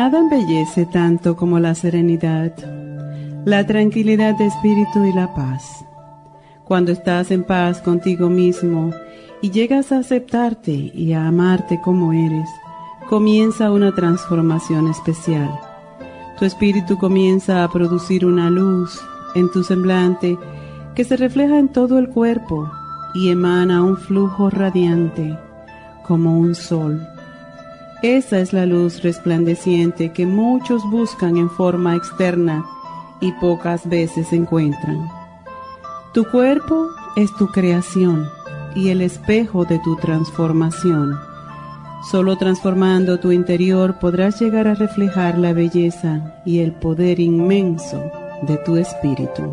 Nada embellece tanto como la serenidad, la tranquilidad de espíritu y la paz. Cuando estás en paz contigo mismo y llegas a aceptarte y a amarte como eres, comienza una transformación especial. Tu espíritu comienza a producir una luz en tu semblante que se refleja en todo el cuerpo y emana un flujo radiante como un sol esa es la luz resplandeciente que muchos buscan en forma externa y pocas veces encuentran. Tu cuerpo es tu creación y el espejo de tu transformación. Solo transformando tu interior podrás llegar a reflejar la belleza y el poder inmenso de tu espíritu.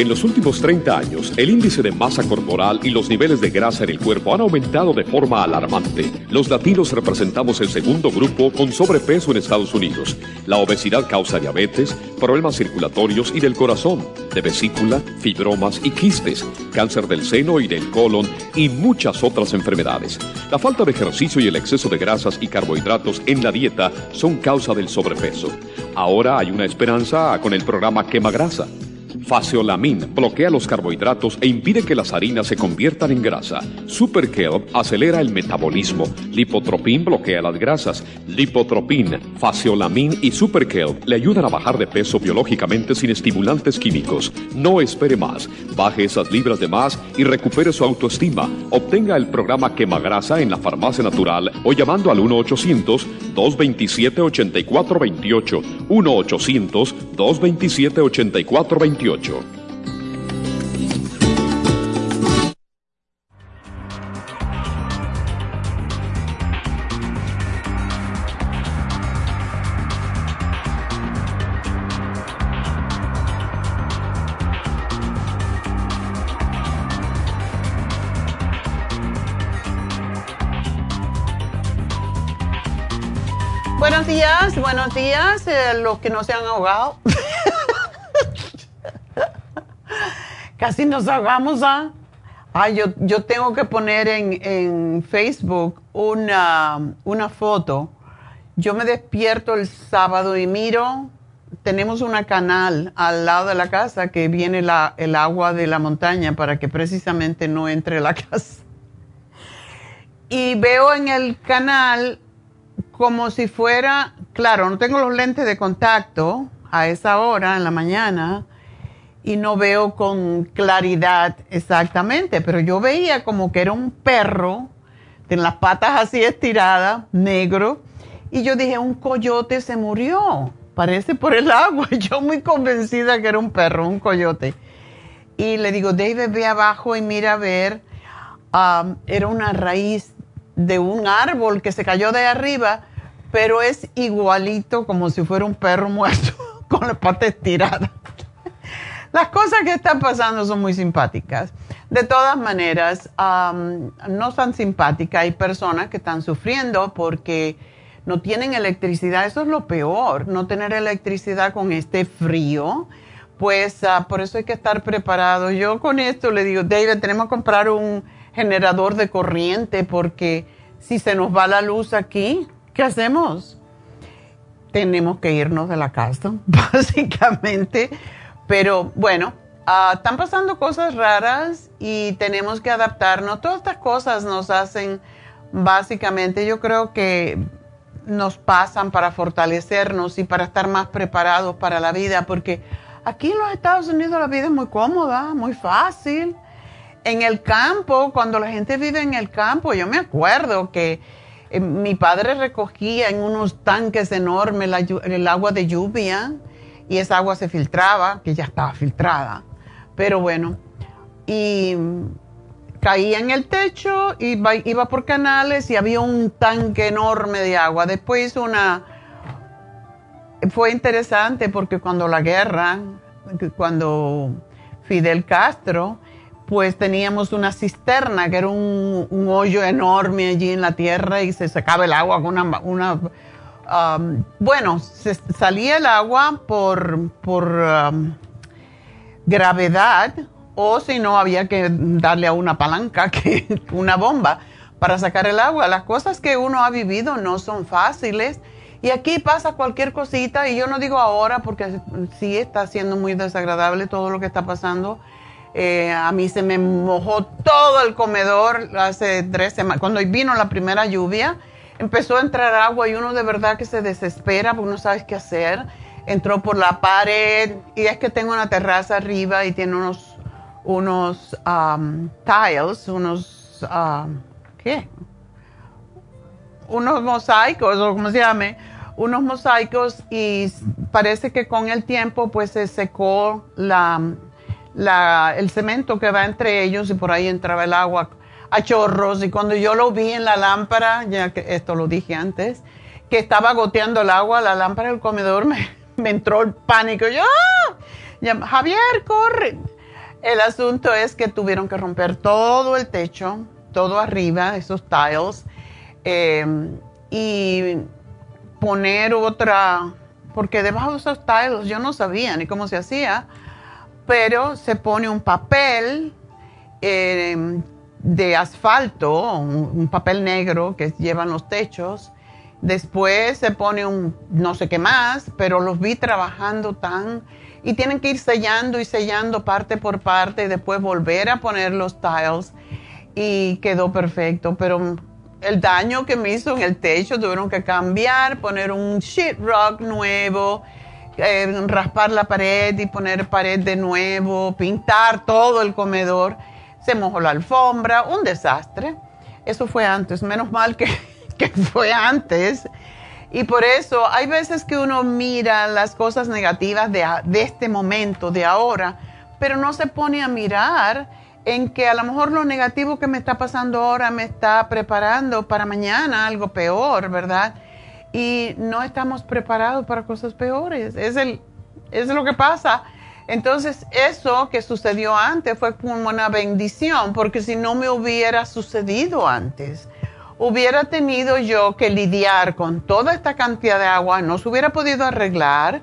En los últimos 30 años, el índice de masa corporal y los niveles de grasa en el cuerpo han aumentado de forma alarmante. Los latinos representamos el segundo grupo con sobrepeso en Estados Unidos. La obesidad causa diabetes, problemas circulatorios y del corazón, de vesícula, fibromas y quistes, cáncer del seno y del colon y muchas otras enfermedades. La falta de ejercicio y el exceso de grasas y carbohidratos en la dieta son causa del sobrepeso. Ahora hay una esperanza con el programa Quema Grasa. Faseolamin bloquea los carbohidratos e impide que las harinas se conviertan en grasa. Super acelera el metabolismo. Lipotropin bloquea las grasas. Lipotropin, Faseolamin y Super le ayudan a bajar de peso biológicamente sin estimulantes químicos. No espere más. Baje esas libras de más y recupere su autoestima. Obtenga el programa Quema Grasa en la farmacia natural o llamando al 1-800-227-8428. 1-800-227-8428. Buenos días, buenos días, eh, los que no se han ahogado. Casi nos ahogamos, ¿ah? Ay, yo, yo tengo que poner en, Facebook una, una foto. Yo me despierto el sábado y miro, tenemos una canal al lado de la casa que viene la, el agua de la montaña para que precisamente no entre la casa. Y veo en el canal como si fuera, claro, no tengo los lentes de contacto a esa hora en la mañana, y no veo con claridad exactamente, pero yo veía como que era un perro, con las patas así estiradas, negro, y yo dije, un coyote se murió, parece por el agua, yo muy convencida que era un perro, un coyote. Y le digo, David, ve abajo y mira a ver, um, era una raíz de un árbol que se cayó de arriba, pero es igualito como si fuera un perro muerto, con las patas estiradas. Las cosas que están pasando son muy simpáticas. De todas maneras, no son simpáticas. Hay personas que están sufriendo porque no tienen electricidad. Eso es lo peor, no tener electricidad con este frío. Pues ah, por eso hay que estar preparado. Yo con esto le digo, David, tenemos que comprar un generador de corriente porque si se nos va la luz aquí, ¿qué hacemos? Tenemos que irnos de la casa, básicamente pero bueno, ah, están pasando cosas raras y tenemos que adaptarnos. Todas estas cosas nos hacen básicamente yo creo que nos pasan para fortalecernos y para estar más preparados para la vida, porque aquí en los Estados Unidos la vida es muy cómoda, muy fácil. En el campo, cuando la gente vive en el campo, yo me acuerdo que eh, mi padre recogía en unos tanques enormes el agua de lluvia y esa agua se filtraba, que ya estaba filtrada. Pero bueno, y caía en el techo, iba, iba por canales y había un tanque enorme de agua. Después una... Fue interesante porque cuando la guerra, cuando Fidel Castro, pues teníamos una cisterna que era un, hoyo enorme allí en la tierra y se sacaba el agua con una... una um, bueno, salía el agua por, por um, gravedad o si no había que darle a una palanca, que una bomba para sacar el agua. Las cosas que uno ha vivido no son fáciles y aquí pasa cualquier cosita y yo no digo ahora porque sí está siendo muy desagradable todo lo que está pasando. Eh, a mí se me mojó todo el comedor hace tres semanas. Cuando vino la primera lluvia, empezó a entrar agua y uno de verdad que se desespera porque no sabes qué hacer. Entró por la pared y es que tengo una terraza arriba y tiene unos unos um, tiles, unos, um, ¿qué? Unos mosaicos, o como se llame, unos mosaicos y parece que con el tiempo pues se secó la, la, el cemento que va entre ellos y por ahí entraba el agua a chorros y cuando yo lo vi en la lámpara, ya que esto lo dije antes, que estaba goteando el agua, la lámpara del comedor me, entró el pánico. Yo, ¡ah! Javier, corre. El asunto es que tuvieron que romper todo el techo, todo arriba, esos tiles, eh, y poner otra, porque debajo de esos tiles yo no sabía ni cómo se hacía, pero se pone un papel eh, de asfalto, un, papel negro que llevan los techos. Después se pone un no sé qué más, pero los vi trabajando tan y tienen que ir sellando y sellando parte por parte y después volver a poner los tiles y quedó perfecto, pero el daño que me hizo en el techo tuvieron que cambiar, poner un sheetrock nuevo, eh, raspar la pared y poner pared de nuevo, pintar todo el comedor, se mojó la alfombra, un desastre. Eso fue antes, menos mal que, que fue antes y por eso hay veces que uno mira las cosas negativas de, este momento, de ahora, pero no se pone a mirar en que a lo mejor lo negativo que me está pasando ahora me está preparando para mañana algo peor, ¿verdad? Y no estamos preparados para cosas peores. Es, el, es lo que pasa. Entonces, eso que sucedió antes fue como una bendición, porque si no me hubiera sucedido antes, hubiera tenido yo que lidiar con toda esta cantidad de agua, no se hubiera podido arreglar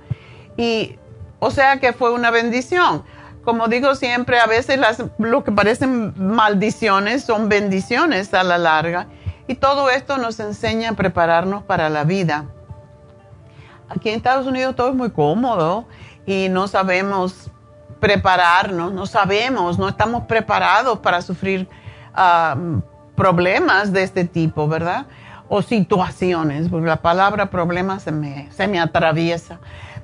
y, o sea que fue una bendición. Como digo siempre, a veces lo que parecen maldiciones son bendiciones a la larga y todo esto nos enseña a prepararnos para la vida. Aquí en Estados Unidos todo es muy cómodo y no sabemos prepararnos, no sabemos, no estamos preparados para sufrir uh, problemas de este tipo, ¿verdad? O situaciones, porque la palabra problema se me, se me atraviesa.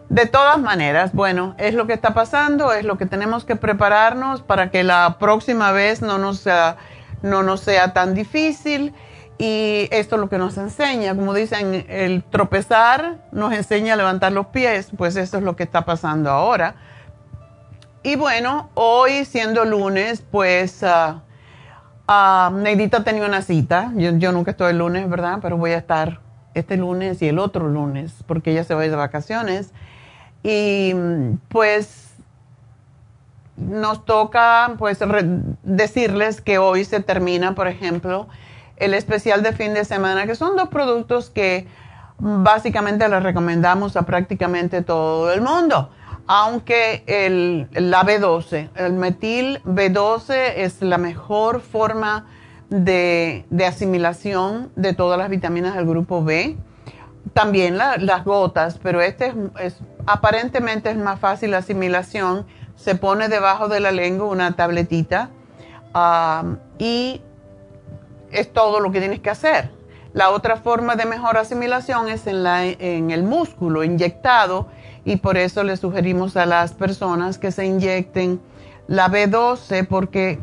De todas maneras, bueno, es lo que está pasando, es lo que tenemos que prepararnos para que la próxima vez no nos sea, no nos sea tan difícil. Y esto es lo que nos enseña, como dicen, el tropezar nos enseña a levantar los pies, pues eso es lo que está pasando ahora. Y bueno, hoy siendo lunes, pues ah, Uh, Neidita tenía una cita. Yo, nunca estoy el lunes, ¿verdad? Pero voy a estar este lunes y el otro lunes porque ella se va de vacaciones. Y pues nos toca pues decirles que hoy se termina, por ejemplo, el especial de fin de semana, que son dos productos que básicamente les recomendamos a prácticamente todo el mundo aunque el, la B12, el metil B12 es la mejor forma de, asimilación de todas las vitaminas del grupo B. También las gotas, pero este es, aparentemente es más fácil la asimilación. Se pone debajo de la lengua una tabletita y es todo lo que tienes que hacer. La otra forma de mejor asimilación es en, la, en el músculo inyectado y por eso le sugerimos a las personas que se inyecten la B12 porque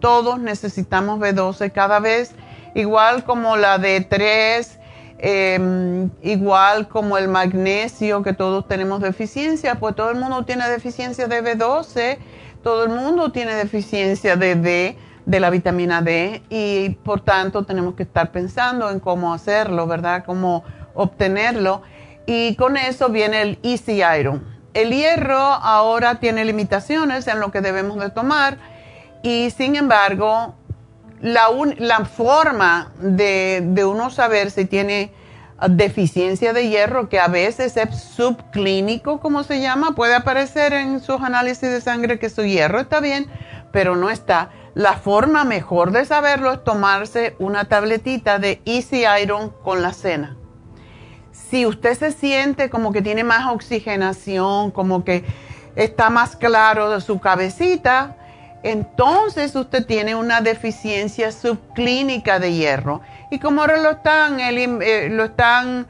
todos necesitamos B12 cada vez, igual como la D3, em, igual como el magnesio que todos tenemos deficiencia, pues todo el mundo tiene deficiencia de B12, todo el mundo tiene deficiencia de D, de la vitamina D y por tanto tenemos que estar pensando en cómo hacerlo, ¿verdad? Cómo obtenerlo. Y con eso viene el Easy Iron. El hierro ahora tiene limitaciones en lo que debemos de tomar y sin embargo la, la forma de, de, uno saber si tiene deficiencia de hierro, que a veces es subclínico, como se llama, puede aparecer en sus análisis de sangre que su hierro está bien, pero no está. La forma mejor de saberlo es tomarse una tabletita de Easy Iron con la cena si usted se siente como que tiene más oxigenación, como que está más claro su cabecita, entonces usted tiene una deficiencia subclínica de hierro. Y como ahora lo están, eh, lo están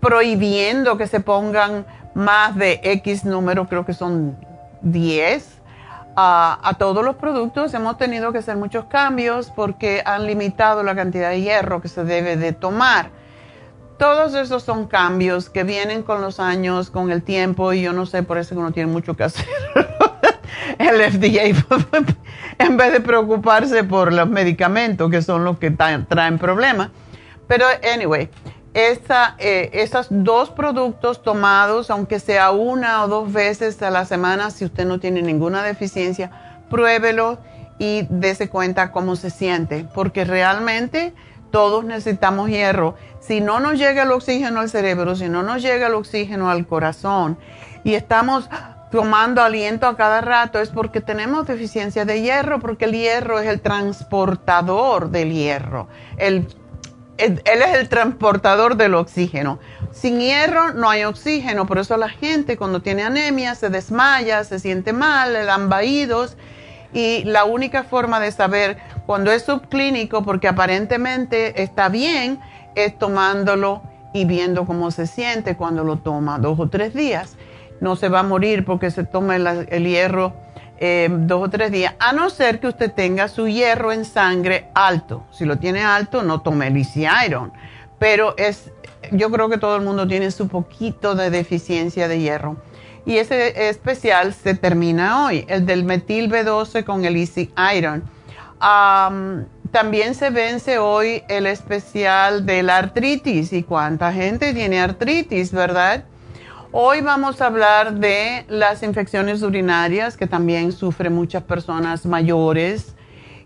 prohibiendo que se pongan más de X número, creo que son 10, a todos los productos hemos tenido que hacer muchos cambios porque han limitado la cantidad de hierro que se debe de tomar todos esos son cambios que vienen con los años, con el tiempo, y yo no sé, por eso que uno tiene mucho que hacer. el FDA, en vez de preocuparse por los medicamentos, que son los que traen problemas. Pero, anyway, esa, eh, dos productos tomados, aunque sea una o dos veces a la semana, si usted no tiene ninguna deficiencia, pruébelo y dése cuenta cómo se siente, porque realmente todos necesitamos hierro. Si no nos llega el oxígeno al cerebro, si no nos llega el oxígeno al corazón y estamos tomando aliento a cada rato, es porque tenemos deficiencia de hierro, porque el hierro es el transportador del hierro. Él es el transportador del oxígeno. Sin hierro no hay oxígeno, por eso la gente cuando tiene anemia se desmaya, se siente mal, le dan vaídos y la única forma de saber cuando es subclínico, porque aparentemente está bien, es tomándolo y viendo cómo se siente cuando lo toma dos o tres días. No se va a morir porque se toma el, hierro eh, dos o tres días, a no ser que usted tenga su hierro en sangre alto. Si lo tiene alto, no tome el Easy Iron. Pero es, yo creo que todo el mundo tiene su poquito de deficiencia de hierro y ese especial se termina hoy, el del metil B12 con el Easy Iron. también se vence hoy el especial de la artritis y cuánta gente tiene artritis, ¿verdad? Hoy vamos a hablar de las infecciones urinarias que también sufren muchas personas mayores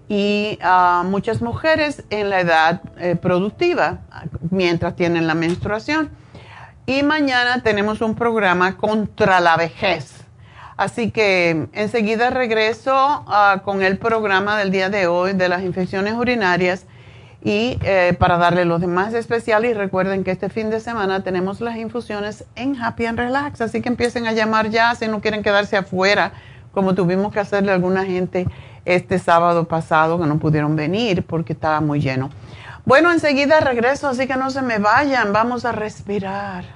y ah, muchas mujeres en la edad eh, productiva mientras tienen la menstruación. Y mañana tenemos un programa contra la vejez. Así que enseguida regreso ah, con el programa del día de hoy de las infecciones urinarias y eh, para darle los demás especiales. Y recuerden que este fin de semana tenemos las infusiones en Happy and Relax. Así que empiecen a llamar ya si no quieren quedarse afuera, como tuvimos que hacerle a alguna gente este sábado pasado que no pudieron venir porque estaba muy lleno. Bueno, enseguida regreso, así que no se me vayan, vamos a respirar.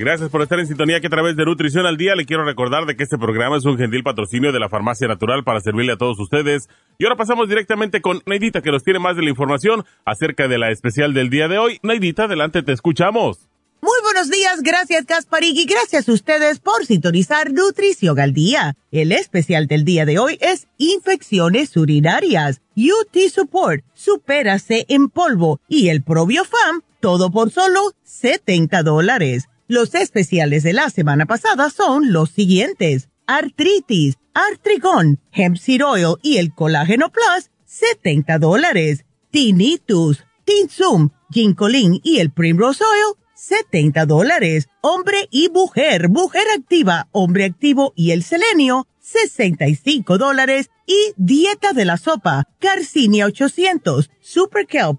Gracias por estar en sintonía que a través de Nutrición al Día le quiero recordar de que este programa es un gentil patrocinio de la Farmacia Natural para servirle a todos ustedes. Y ahora pasamos directamente con Neidita que nos tiene más de la información acerca de la especial del día de hoy. Neidita, adelante, te escuchamos. Muy buenos días, gracias Gasparín y gracias a ustedes por sintonizar Nutrición al Día. El especial del día de hoy es infecciones urinarias, UT Support, Supérase en polvo y el Probiofam, todo por solo 70 dólares. Los especiales de la semana pasada son los siguientes. Artritis, Artrigón, Hemp Seed Oil y el Colágeno Plus, 70 dólares. Tinnitus, Tinsum, Ginkolin y el Primrose Oil, 70 dólares. Hombre y mujer, mujer activa, hombre activo y el selenio, 65 dólares. Y dieta de la sopa, Carcinia 800, Super Kelp,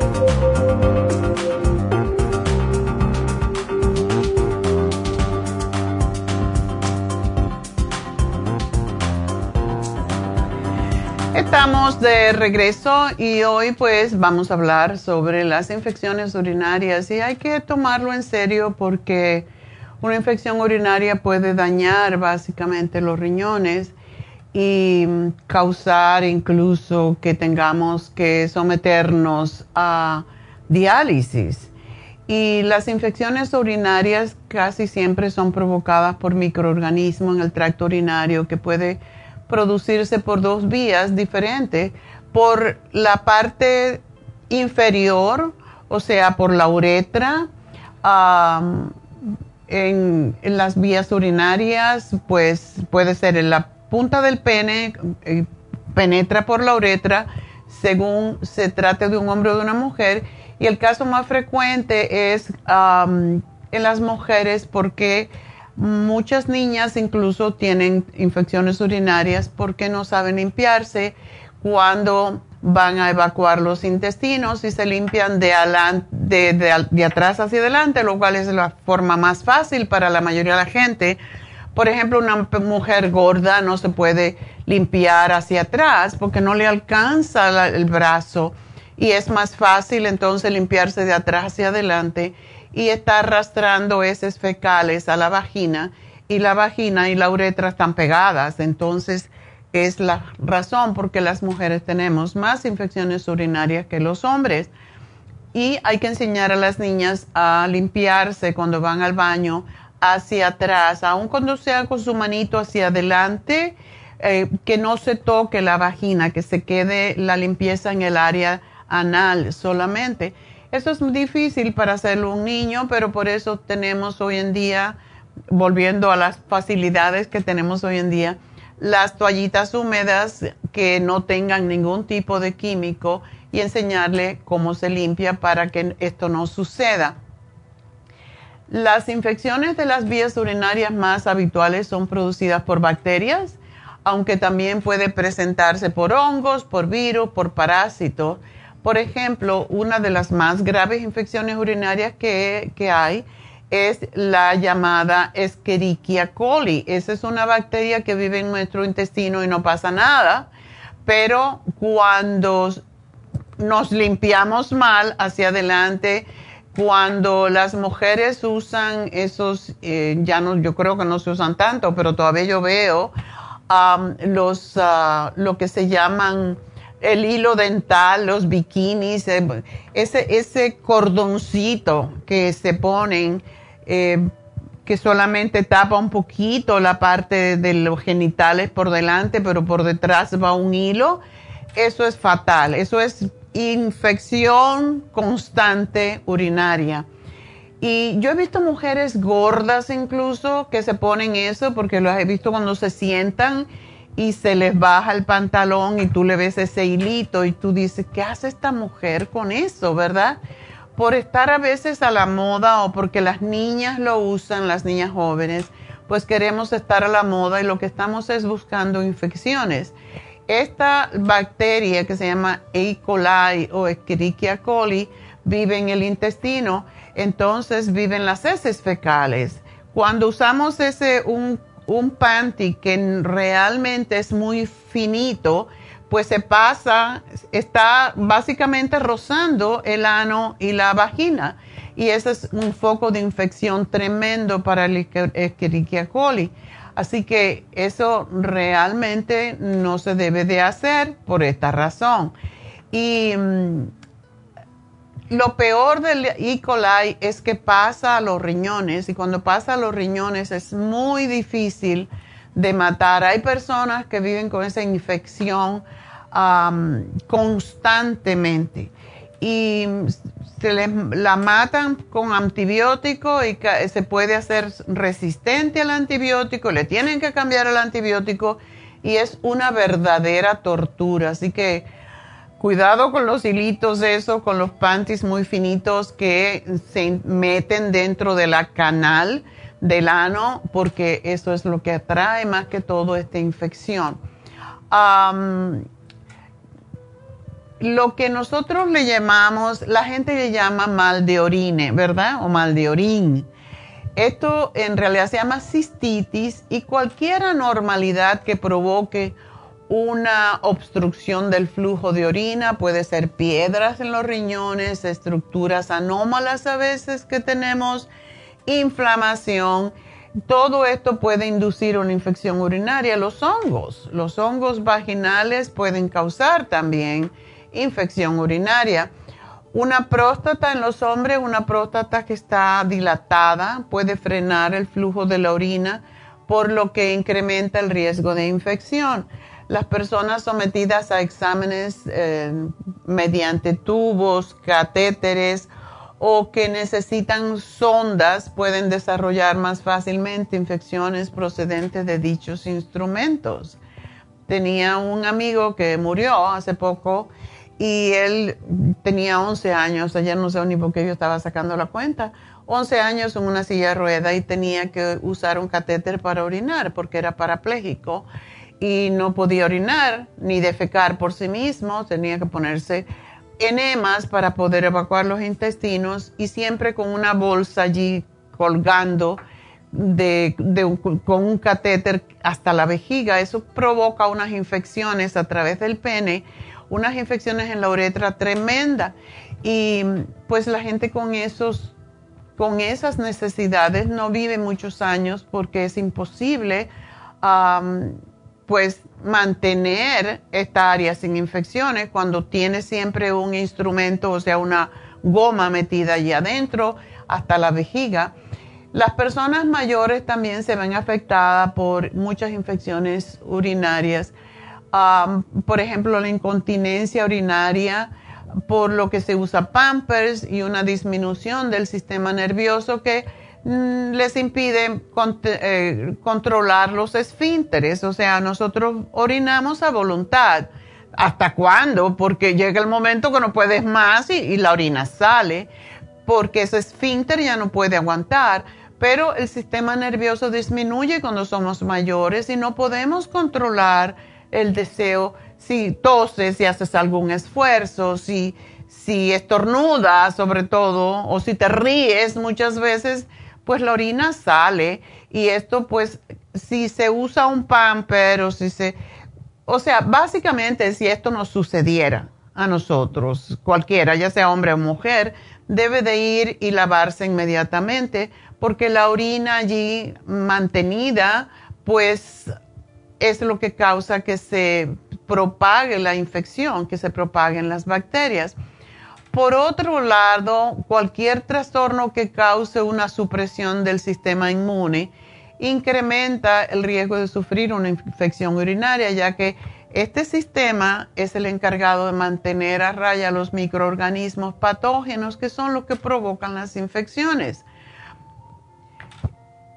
Estamos de regreso y hoy pues vamos a hablar sobre las infecciones urinarias y hay que tomarlo en serio porque una infección urinaria puede dañar básicamente los riñones y causar incluso que tengamos que someternos a diálisis. Y las infecciones urinarias casi siempre son provocadas por microorganismos en el tracto urinario que puede producirse por dos vías diferentes, por la parte inferior, o sea, por la uretra, en, las vías urinarias, pues puede ser en la punta del pene, eh, penetra por la uretra, según se trate de un hombre o de una mujer, y el caso más frecuente es en las mujeres porque Muchas niñas incluso tienen infecciones urinarias porque no saben limpiarse cuando van a evacuar los intestinos y se limpian de, de, atrás hacia adelante, lo cual es la forma más fácil para la mayoría de la gente. Por ejemplo, una mujer gorda no se puede limpiar hacia atrás porque no le alcanza el brazo y es más fácil entonces limpiarse de atrás hacia adelante y está arrastrando heces fecales a la vagina y la vagina y la uretra están pegadas. Entonces es la razón por qué las mujeres tenemos más infecciones urinarias que los hombres. Y hay que enseñar a las niñas a limpiarse cuando van al baño hacia atrás, aun cuando sea con su manito hacia adelante, eh, que no se toque la vagina, que se quede la limpieza en el área anal solamente eso es difícil para hacerlo un niño, pero por eso tenemos hoy en día, volviendo a las facilidades que tenemos hoy en día, las toallitas húmedas que no tengan ningún tipo de químico y enseñarle cómo se limpia para que esto no suceda. Las infecciones de las vías urinarias más habituales son producidas por bacterias, aunque también puede presentarse por hongos, por virus, por parásitos. Por ejemplo, una de las más graves infecciones urinarias que, hay es la llamada Escherichia coli. Esa es una bacteria que vive en nuestro intestino y no pasa nada, pero cuando nos limpiamos mal hacia adelante, cuando las mujeres usan esos, eh, ya no, yo creo que no se usan tanto, pero todavía yo veo los, ah, lo que se llaman el hilo dental, los bikinis, eh, ese, ese cordoncito que se ponen, eh, que solamente tapa un poquito la parte de los genitales por delante, pero por detrás va un hilo, eso es fatal, eso es infección constante urinaria. Y yo he visto mujeres gordas incluso que se ponen eso porque las he visto cuando se sientan y se les baja el pantalón y tú le ves ese hilito y tú dices, ¿qué hace esta mujer con eso, verdad? Por estar a veces a la moda o porque las niñas lo usan, las niñas jóvenes, pues queremos estar a la moda y lo que estamos es buscando infecciones. Esta bacteria que se llama E. coli o Escherichia coli vive en el intestino, entonces vive en las heces fecales. Cuando usamos ese un un panty que realmente es muy finito, pues se pasa, está básicamente rozando el ano y la vagina. Y ese es un foco de infección tremendo para el Escherichia coli. Así que eso realmente no se debe de hacer por esta razón. Y mm, lo peor del E. coli es que pasa a los riñones y cuando pasa a los riñones es muy difícil de matar. Hay personas que viven con esa infección constantemente y se les, la matan con antibiótico y se puede hacer resistente al antibiótico, le tienen que cambiar el antibiótico y es una verdadera tortura. Así que Cuidado con los hilitos, eso, con los panties muy finitos que se meten dentro de la canal del ano, porque eso es lo que atrae más que todo esta infección. lo que nosotros le llamamos, la gente le llama mal de orine, ¿verdad? O mal de orín. Esto en realidad se llama cistitis y cualquier anormalidad que provoque una obstrucción del flujo de orina, puede ser piedras en los riñones, estructuras anómalas a veces que tenemos, inflamación. Todo esto puede inducir una infección urinaria. Los hongos, los hongos vaginales pueden causar también infección urinaria. Una próstata en los hombres, una próstata que está dilatada, puede frenar el flujo de la orina, por lo que incrementa el riesgo de infección las personas sometidas a exámenes eh, mediante tubos, catéteres o que necesitan sondas pueden desarrollar más fácilmente infecciones procedentes de dichos instrumentos. Tenía un amigo que murió hace poco y él tenía 11 años, ayer no sé ni por qué yo estaba sacando la cuenta, 11 años en una silla de rueda y tenía que usar un catéter para orinar porque era parapléjico y no podía orinar ni defecar por sí mismo, tenía que ponerse enemas para poder evacuar los intestinos y siempre con una bolsa allí colgando de, con un catéter hasta la vejiga. Eso provoca unas infecciones a través del pene, unas infecciones en la uretra tremenda. Y pues la gente con esos con esas necesidades no vive muchos años porque es imposible pues mantener esta área sin infecciones cuando tiene siempre un instrumento, o sea, una goma metida allí adentro hasta la vejiga. Las personas mayores también se ven afectadas por muchas infecciones urinarias. por ejemplo, la incontinencia urinaria, por lo que se usa pampers y una disminución del sistema nervioso que Mm, les impide eh, controlar los esfínteres. O sea, nosotros orinamos a voluntad. ¿Hasta cuándo? Porque llega el momento que no puedes más y, la orina sale, porque ese esfínter ya no puede aguantar. Pero el sistema nervioso disminuye cuando somos mayores y no podemos controlar el deseo si toses, si haces algún esfuerzo, si, si estornudas sobre todo, o si te ríes muchas veces pues la orina sale y esto pues si se usa un pamper o si se... O sea, básicamente si esto nos sucediera a nosotros, cualquiera, ya sea hombre o mujer, debe de ir y lavarse inmediatamente porque la orina allí mantenida pues es lo que causa que se propague la infección, que se propaguen las bacterias. Por otro lado, cualquier trastorno que cause una supresión del sistema inmune incrementa el riesgo de sufrir una infección urinaria, ya que este sistema es el encargado de mantener a raya los microorganismos patógenos que son los que provocan las infecciones.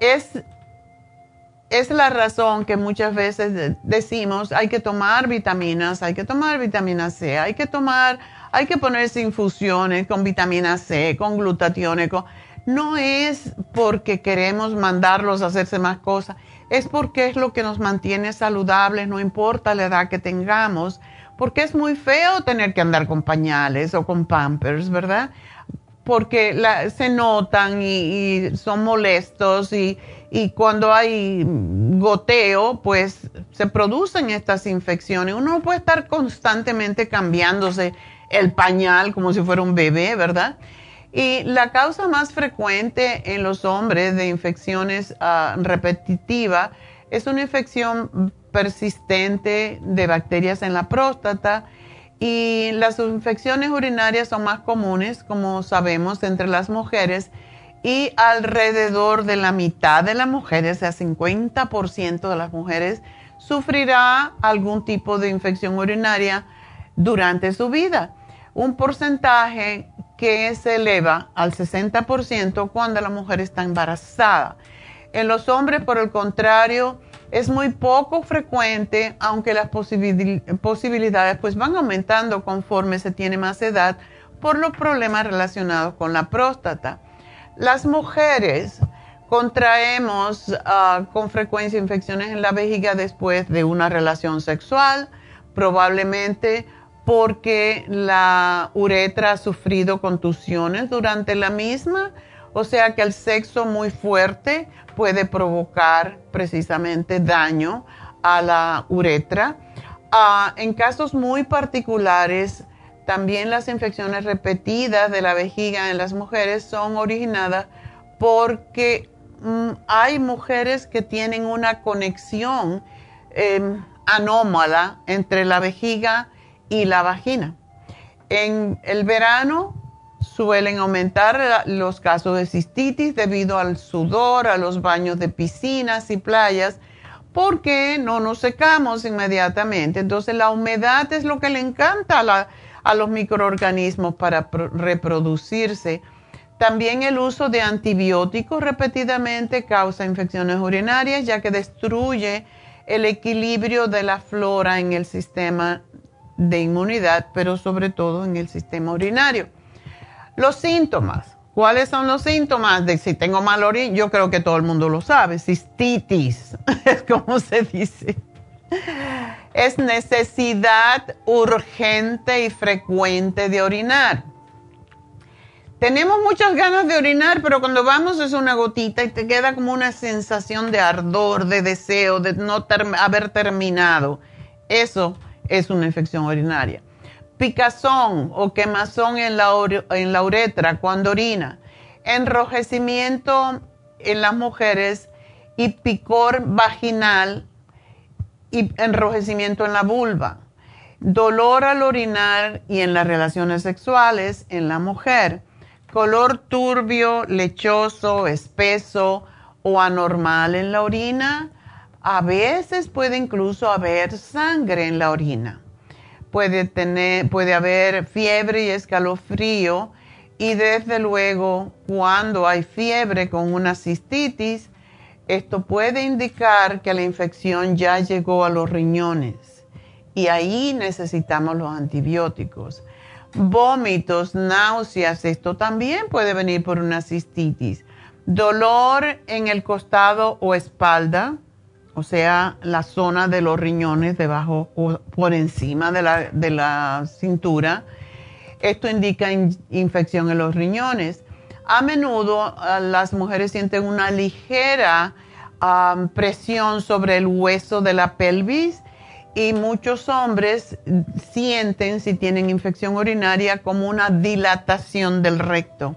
Es es la razón que muchas veces decimos hay que tomar vitaminas, hay que tomar vitamina C, hay que tomar, hay que ponerse infusiones con vitamina C, con glutatión. No es porque queremos mandarlos a hacerse más cosas, es porque es lo que nos mantiene saludables, no importa la edad que tengamos, porque es muy feo tener que andar con pañales o con pampers, ¿verdad? Porque se notan y son molestos y y cuando hay goteo, pues se producen estas infecciones. Uno no puede estar constantemente cambiándose el pañal como si fuera un bebé, ¿verdad? Y la causa más frecuente en los hombres de infecciones uh, repetitivas es una infección persistente de bacterias en la próstata y las infecciones urinarias son más comunes, como sabemos, entre las mujeres y alrededor de la mitad de las mujeres, o sea, 50% de las mujeres, sufrirá algún tipo de infección urinaria durante su vida. Un porcentaje que se eleva al 60% cuando la mujer está embarazada. En los hombres, por el contrario, es muy poco frecuente, aunque las posibilidades pues van aumentando conforme se tiene más edad por los problemas relacionados con la próstata. Las mujeres contraemos ah, con frecuencia infecciones en la vejiga después de una relación sexual, probablemente porque la uretra ha sufrido contusiones durante la misma, o sea que el sexo muy fuerte puede provocar precisamente daño a la uretra. Ah, en casos muy particulares, también las infecciones repetidas de la vejiga en las mujeres son originadas porque mm, hay mujeres que tienen una conexión em, anómala entre la vejiga y la vagina. En el verano suelen aumentar los casos de cistitis debido al sudor, a los baños de piscinas y playas, porque no nos secamos inmediatamente. Entonces la humedad es lo que le encanta a la, a los microorganismos para reproducirse. También el uso de antibióticos repetidamente causa infecciones urinarias ya que destruye el equilibrio de la flora en el sistema de inmunidad, pero sobre todo en el sistema urinario. Los síntomas. ¿Cuáles son los síntomas de si tengo mal orina? Yo creo que todo el mundo lo sabe. Cistitis, es como se dice es necesidad urgente y frecuente de orinar. Tenemos muchas ganas de orinar, pero cuando vamos es una gotita y te queda como una sensación de ardor, de deseo, de no haber terminado. Eso es una infección urinaria. Picazón o quemazón en la, en la uretra cuando orina. Enrojecimiento en las mujeres y picor vaginal y enrojecimiento en la vulva, dolor al orinar y en las relaciones sexuales en la mujer, color turbio, lechoso, espeso o anormal en la orina. A veces puede incluso haber sangre en la orina. Puede, tener, puede haber fiebre y escalofrío y desde luego cuando hay fiebre con una cistitis, esto puede indicar que la infección ya llegó a los riñones y ahí necesitamos los antibióticos. Vómitos, náuseas, esto también puede venir por una cistitis. Dolor en el costado o espalda, o sea, la zona de los riñones debajo o por encima de la, de la cintura. Esto indica infección en los riñones a menudo eh, las mujeres sienten una ligera presión sobre el hueso de la pelvis y muchos hombres sienten, si tienen infección urinaria, como una dilatación del recto.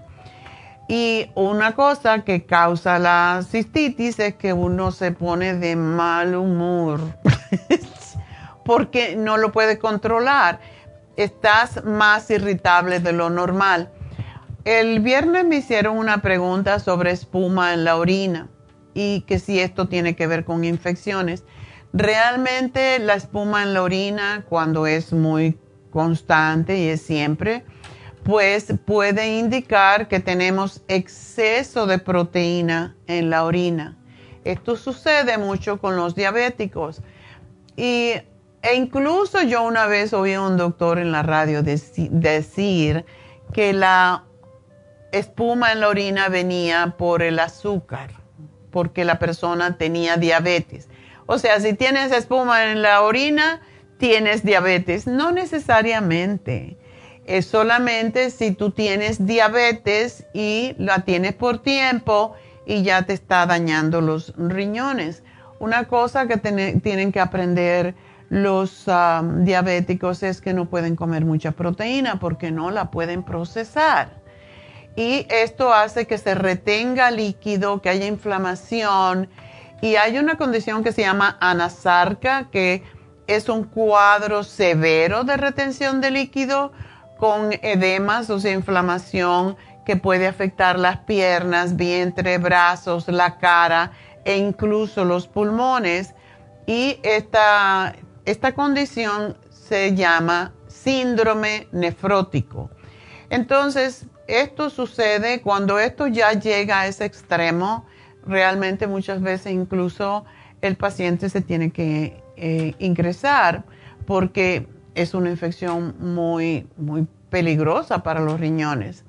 Y una cosa que causa la cistitis es que uno se pone de mal humor porque no lo puede controlar. Estás más irritable de lo normal. El viernes me hicieron una pregunta sobre espuma en la orina y que si esto tiene que ver con infecciones. Realmente la espuma en la orina, cuando es muy constante y es siempre, pues puede indicar que tenemos exceso de proteína en la orina. Esto sucede mucho con los diabéticos. Y, e incluso yo una vez oí a un doctor en la radio decir que la espuma en la orina venía por el azúcar, porque la persona tenía diabetes. O sea, si tienes espuma en la orina, tienes diabetes. No necesariamente. Es solamente si tú tienes diabetes y la tienes por tiempo y ya te está dañando los riñones. Una cosa que tienen que aprender los diabéticos es que no pueden comer mucha proteína porque no la pueden procesar. Y esto hace que se retenga líquido, que haya inflamación. Y hay una condición que se llama anasarca, que es un cuadro severo de retención de líquido con edemas, o sea, inflamación que puede afectar las piernas, vientre, brazos, la cara e incluso los pulmones. Y esta, esta condición se llama síndrome nefrótico. Entonces, esto sucede cuando esto ya llega a ese extremo, realmente muchas veces incluso el paciente se tiene que eh, ingresar porque es una infección muy, muy peligrosa para los riñones.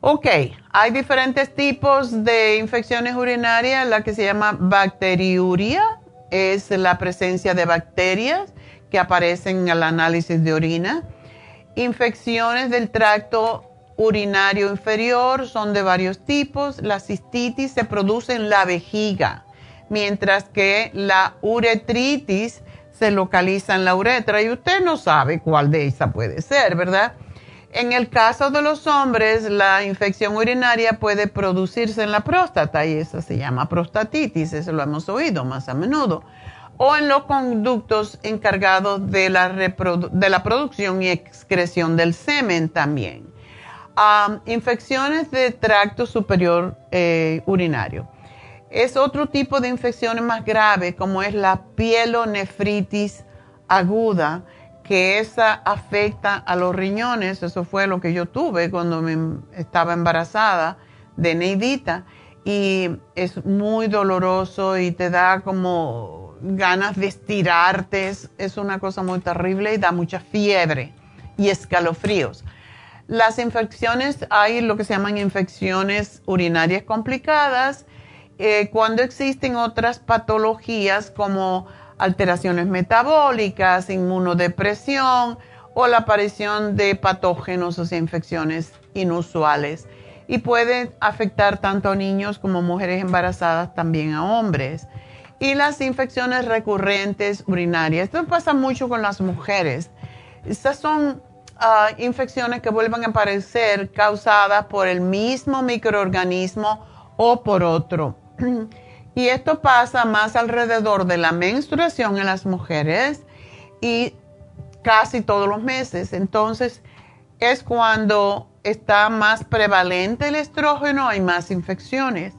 Ok, hay diferentes tipos de infecciones urinarias. La que se llama bacteriuria es la presencia de bacterias que aparecen en el análisis de orina. Infecciones del tracto urinario inferior son de varios tipos. La cistitis se produce en la vejiga mientras que la uretritis se localiza en la uretra y usted no sabe cuál de esas puede ser, ¿verdad? En el caso de los hombres, la infección urinaria puede producirse en la próstata y eso se llama prostatitis, eso lo hemos oído más a menudo, o en los conductos encargados de la, de la producción y excreción del semen también. infecciones de tracto superior eh, urinario es otro tipo de infecciones más graves, como es la pielonefritis aguda, que esa afecta a los riñones. Eso fue lo que yo tuve cuando me estaba embarazada de Neidita. Y es muy doloroso y te da como ganas de estirarte. Es, es una cosa muy terrible y da mucha fiebre y escalofríos. Las infecciones, hay lo que se llaman infecciones urinarias complicadas eh, cuando existen otras patologías como alteraciones metabólicas, inmunodepresión o la aparición de patógenos o infecciones inusuales. Y puede afectar tanto a niños como mujeres embarazadas, también a hombres. Y las infecciones recurrentes urinarias. Esto pasa mucho con las mujeres. Estas son ah, infecciones que vuelven a aparecer causadas por el mismo microorganismo o por otro. Y esto pasa más alrededor de la menstruación en las mujeres y casi todos los meses. Entonces es cuando está más prevalente el estrógeno, hay más infecciones.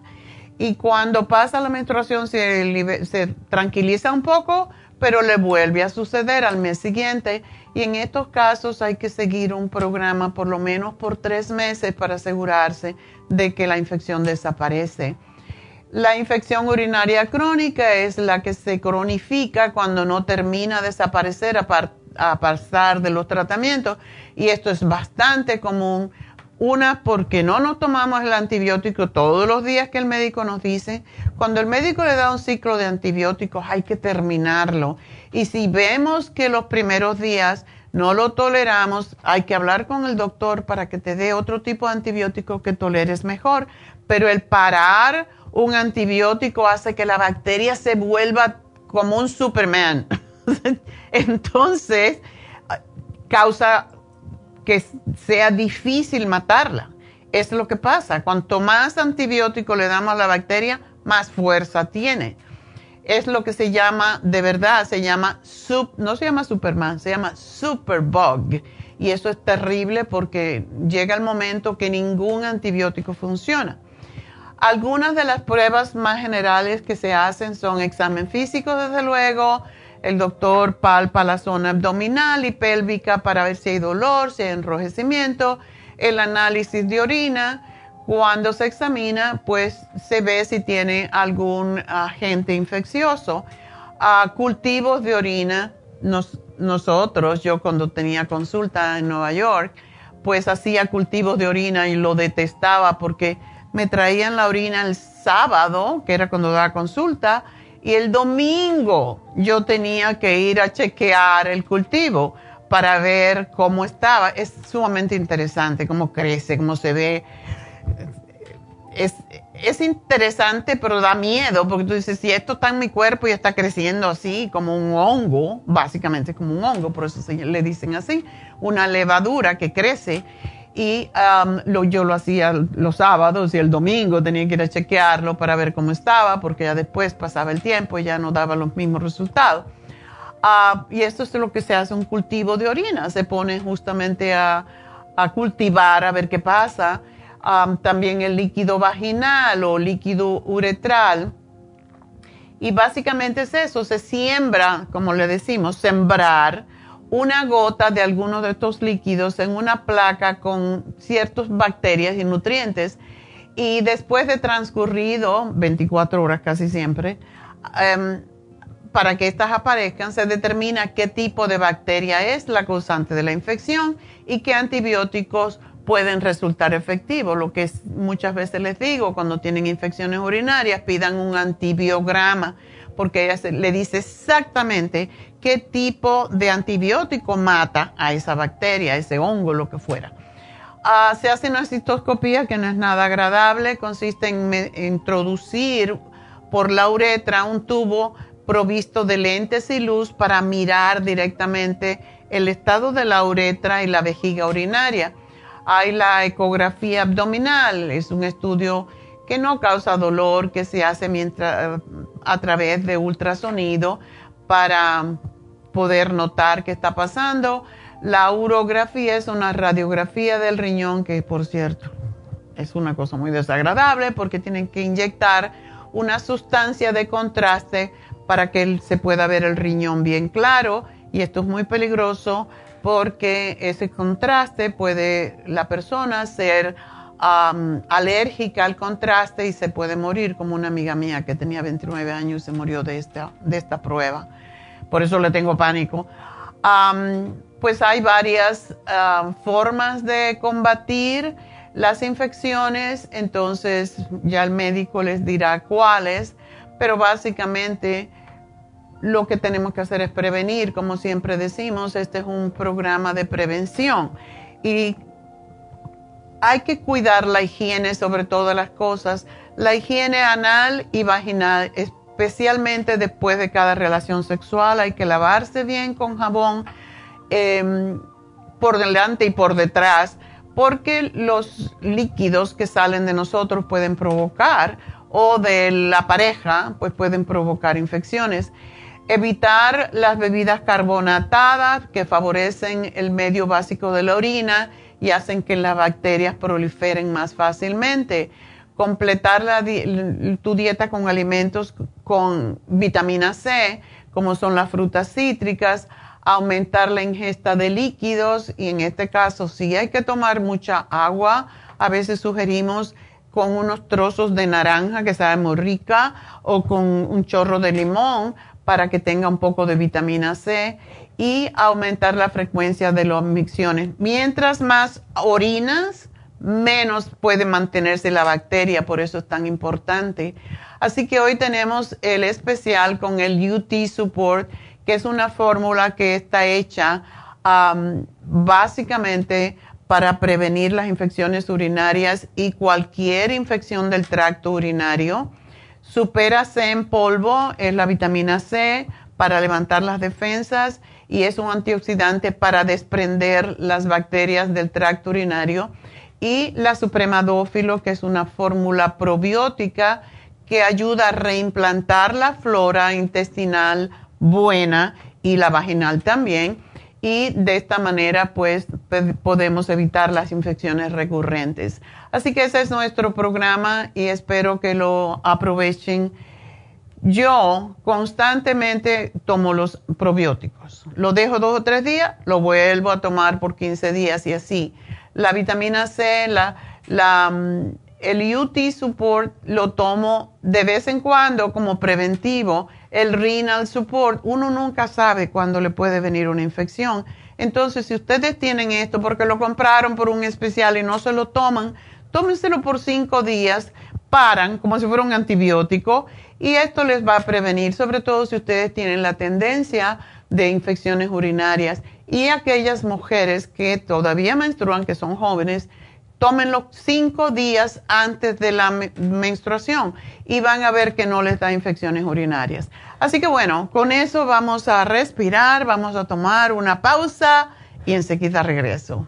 Y cuando pasa la menstruación se, tranquiliza un poco, pero le vuelve a suceder al mes siguiente. Y en estos casos hay que seguir un programa por lo menos por tres meses para asegurarse de que la infección desaparece. La infección urinaria crónica es la que se cronifica cuando no termina de desaparecer a, pasar de los tratamientos y esto es bastante común. Una, porque no nos tomamos el antibiótico todos los días que el médico nos dice. Cuando el médico le da un ciclo de antibióticos hay que terminarlo. Y si vemos que los primeros días no lo toleramos, hay que hablar con el doctor para que te dé otro tipo de antibiótico que toleres mejor. Pero el parar un antibiótico hace que la bacteria se vuelva como un Superman. Entonces, causa que sea difícil matarla. Es lo que pasa. Cuanto más antibiótico le damos a la bacteria, más fuerza tiene. Es lo que se llama, de verdad, se llama, no se llama Superman, se llama Superbug. Y eso es terrible porque llega el momento que ningún antibiótico funciona. Algunas de las pruebas más generales que se hacen son examen físico, desde luego. El doctor palpa la zona abdominal y pélvica para ver si hay dolor, si hay enrojecimiento. El análisis de orina. Cuando se examina, pues se ve si tiene algún agente infeccioso. Cultivos de orina, nosotros, yo cuando tenía consulta en Nueva York, pues hacía cultivos de orina y lo detestaba porque me traían la orina el sábado, que era cuando daba consulta, y el domingo yo tenía que ir a chequear el cultivo para ver cómo estaba. Es sumamente interesante cómo crece, cómo se ve. Es, es interesante, pero da miedo, porque tú dices, si esto está en mi cuerpo y está creciendo así, como un hongo, básicamente como un hongo, por eso le dicen así, una levadura que crece. Y um, yo lo hacía los sábados y el domingo tenía que ir a chequearlo para ver cómo estaba, porque ya después pasaba el tiempo y ya no daba los mismos resultados. Uh, y esto es lo que se hace un cultivo de orina, se pone justamente a, a cultivar, a ver qué pasa también el líquido vaginal o líquido uretral. Y básicamente es eso, se siembra, como le decimos, sembrar una gota de alguno de estos líquidos en una placa con ciertas bacterias y nutrientes. Y después de transcurrido 24 horas casi siempre, em, para que estas aparezcan, se determina qué tipo de bacteria es la causante de la infección y qué antibióticos pueden resultar efectivos. Lo que muchas veces les digo, cuando tienen infecciones urinarias, pidan un antibiograma, porque ella le dice exactamente qué tipo de antibiótico mata a esa bacteria, a ese hongo, lo que fuera. Ah, se hace una citoscopía que no es nada agradable, consiste en introducir por la uretra un tubo provisto de lentes y luz para mirar directamente el estado de la uretra y la vejiga urinaria hay la ecografía abdominal, es un estudio que no causa dolor, que se hace a través de ultrasonido para poder notar qué está pasando. La urografía es una radiografía del riñón que, por cierto, es una cosa muy desagradable porque tienen que inyectar una sustancia de contraste para que se pueda ver el riñón bien claro y esto es muy peligroso porque ese contraste puede la persona ser alérgica al contraste y se puede morir, como una amiga mía que tenía 29 años y se murió de esta, de esta prueba. Por eso le tengo pánico. pues hay varias formas de combatir las infecciones, entonces ya el médico les dirá cuáles, pero básicamente lo que tenemos que hacer es prevenir, como siempre decimos, este es un programa de prevención y hay que cuidar la higiene sobre todas las cosas, la higiene anal y vaginal, especialmente después de cada relación sexual, hay que lavarse bien con jabón em, por delante y por detrás, porque los líquidos que salen de nosotros pueden provocar o de la pareja, pues pueden provocar infecciones. Evitar las bebidas carbonatadas que favorecen el medio básico de la orina y hacen que las bacterias proliferen más fácilmente. Completar tu dieta con alimentos con vitamina C, como son las frutas cítricas, aumentar la ingesta de líquidos y en este caso si hay que tomar mucha agua, a veces sugerimos con unos trozos de naranja que sabe muy rica o con un chorro de limón para que tenga un poco de vitamina C y aumentar la frecuencia de las micciones. Mientras más orinas, menos puede mantenerse la bacteria, por eso es tan importante. Así que hoy tenemos el especial con el UT Support, que es una fórmula que está hecha básicamente para prevenir las infecciones urinarias y cualquier infección del tracto urinario Supera C en polvo es la vitamina C para levantar las defensas y es un antioxidante para desprender las bacterias del tracto urinario. Y la supremadófilo, que es una fórmula probiótica que ayuda a reimplantar la flora intestinal buena y la vaginal también y de esta manera pues podemos evitar las infecciones recurrentes. Así que ese es nuestro programa y espero que lo aprovechen. Yo constantemente tomo los probióticos. Lo dejo dos o tres días, lo vuelvo a tomar por 15 días y así. La vitamina C, la, la, mm, el UT Support lo tomo de vez en cuando como preventivo. El Renal Support, uno nunca sabe cuándo le puede venir una infección. Entonces, si ustedes tienen esto porque lo compraron por un especial y no se lo toman, tómenselo por cinco días, paran como si fuera un antibiótico y esto les va a prevenir, sobre todo si ustedes tienen la tendencia de infecciones urinarias y aquellas mujeres que todavía menstruan, que son jóvenes, tómenlo cinco días antes de la menstruación y van a ver que no les da infecciones urinarias. Así que bueno, con eso vamos a respirar, vamos a tomar una pausa y enseguida regreso.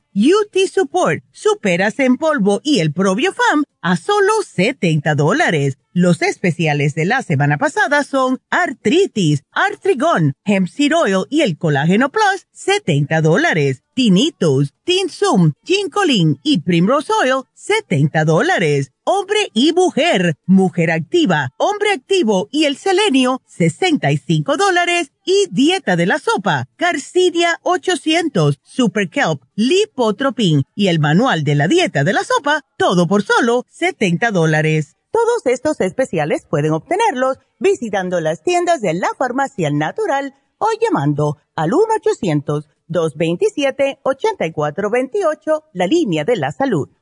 UT Support, superas en polvo y el Probiofam a solo 70 dólares. Los especiales de la semana pasada son artritis, artrigón, hemp seed oil y el colágeno plus, 70 dólares. Tinnitus, Tinsum, Ginkolin y Primrose oil, 70 dólares. Hombre y mujer, mujer activa, hombre activo y el selenio, 65 dólares. Y dieta de la sopa, Carcidia 800, Super Kelp, Lipotropin y el manual de la dieta de la sopa, todo por solo 70 dólares. Todos estos especiales pueden obtenerlos visitando las tiendas de la farmacia natural o llamando al 1-800-227-8428, la línea de la salud.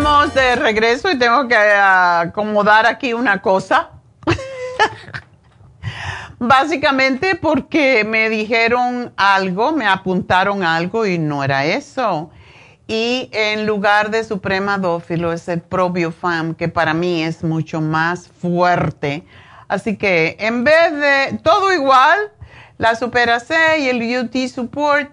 Estamos de regreso y tengo que acomodar aquí una cosa. Básicamente porque me dijeron algo, me apuntaron algo y no era eso. Y en lugar de Suprema Dófilo es el Probiofam, que para mí es mucho más fuerte. Así que en vez de todo igual, la Supera C y el UT Support,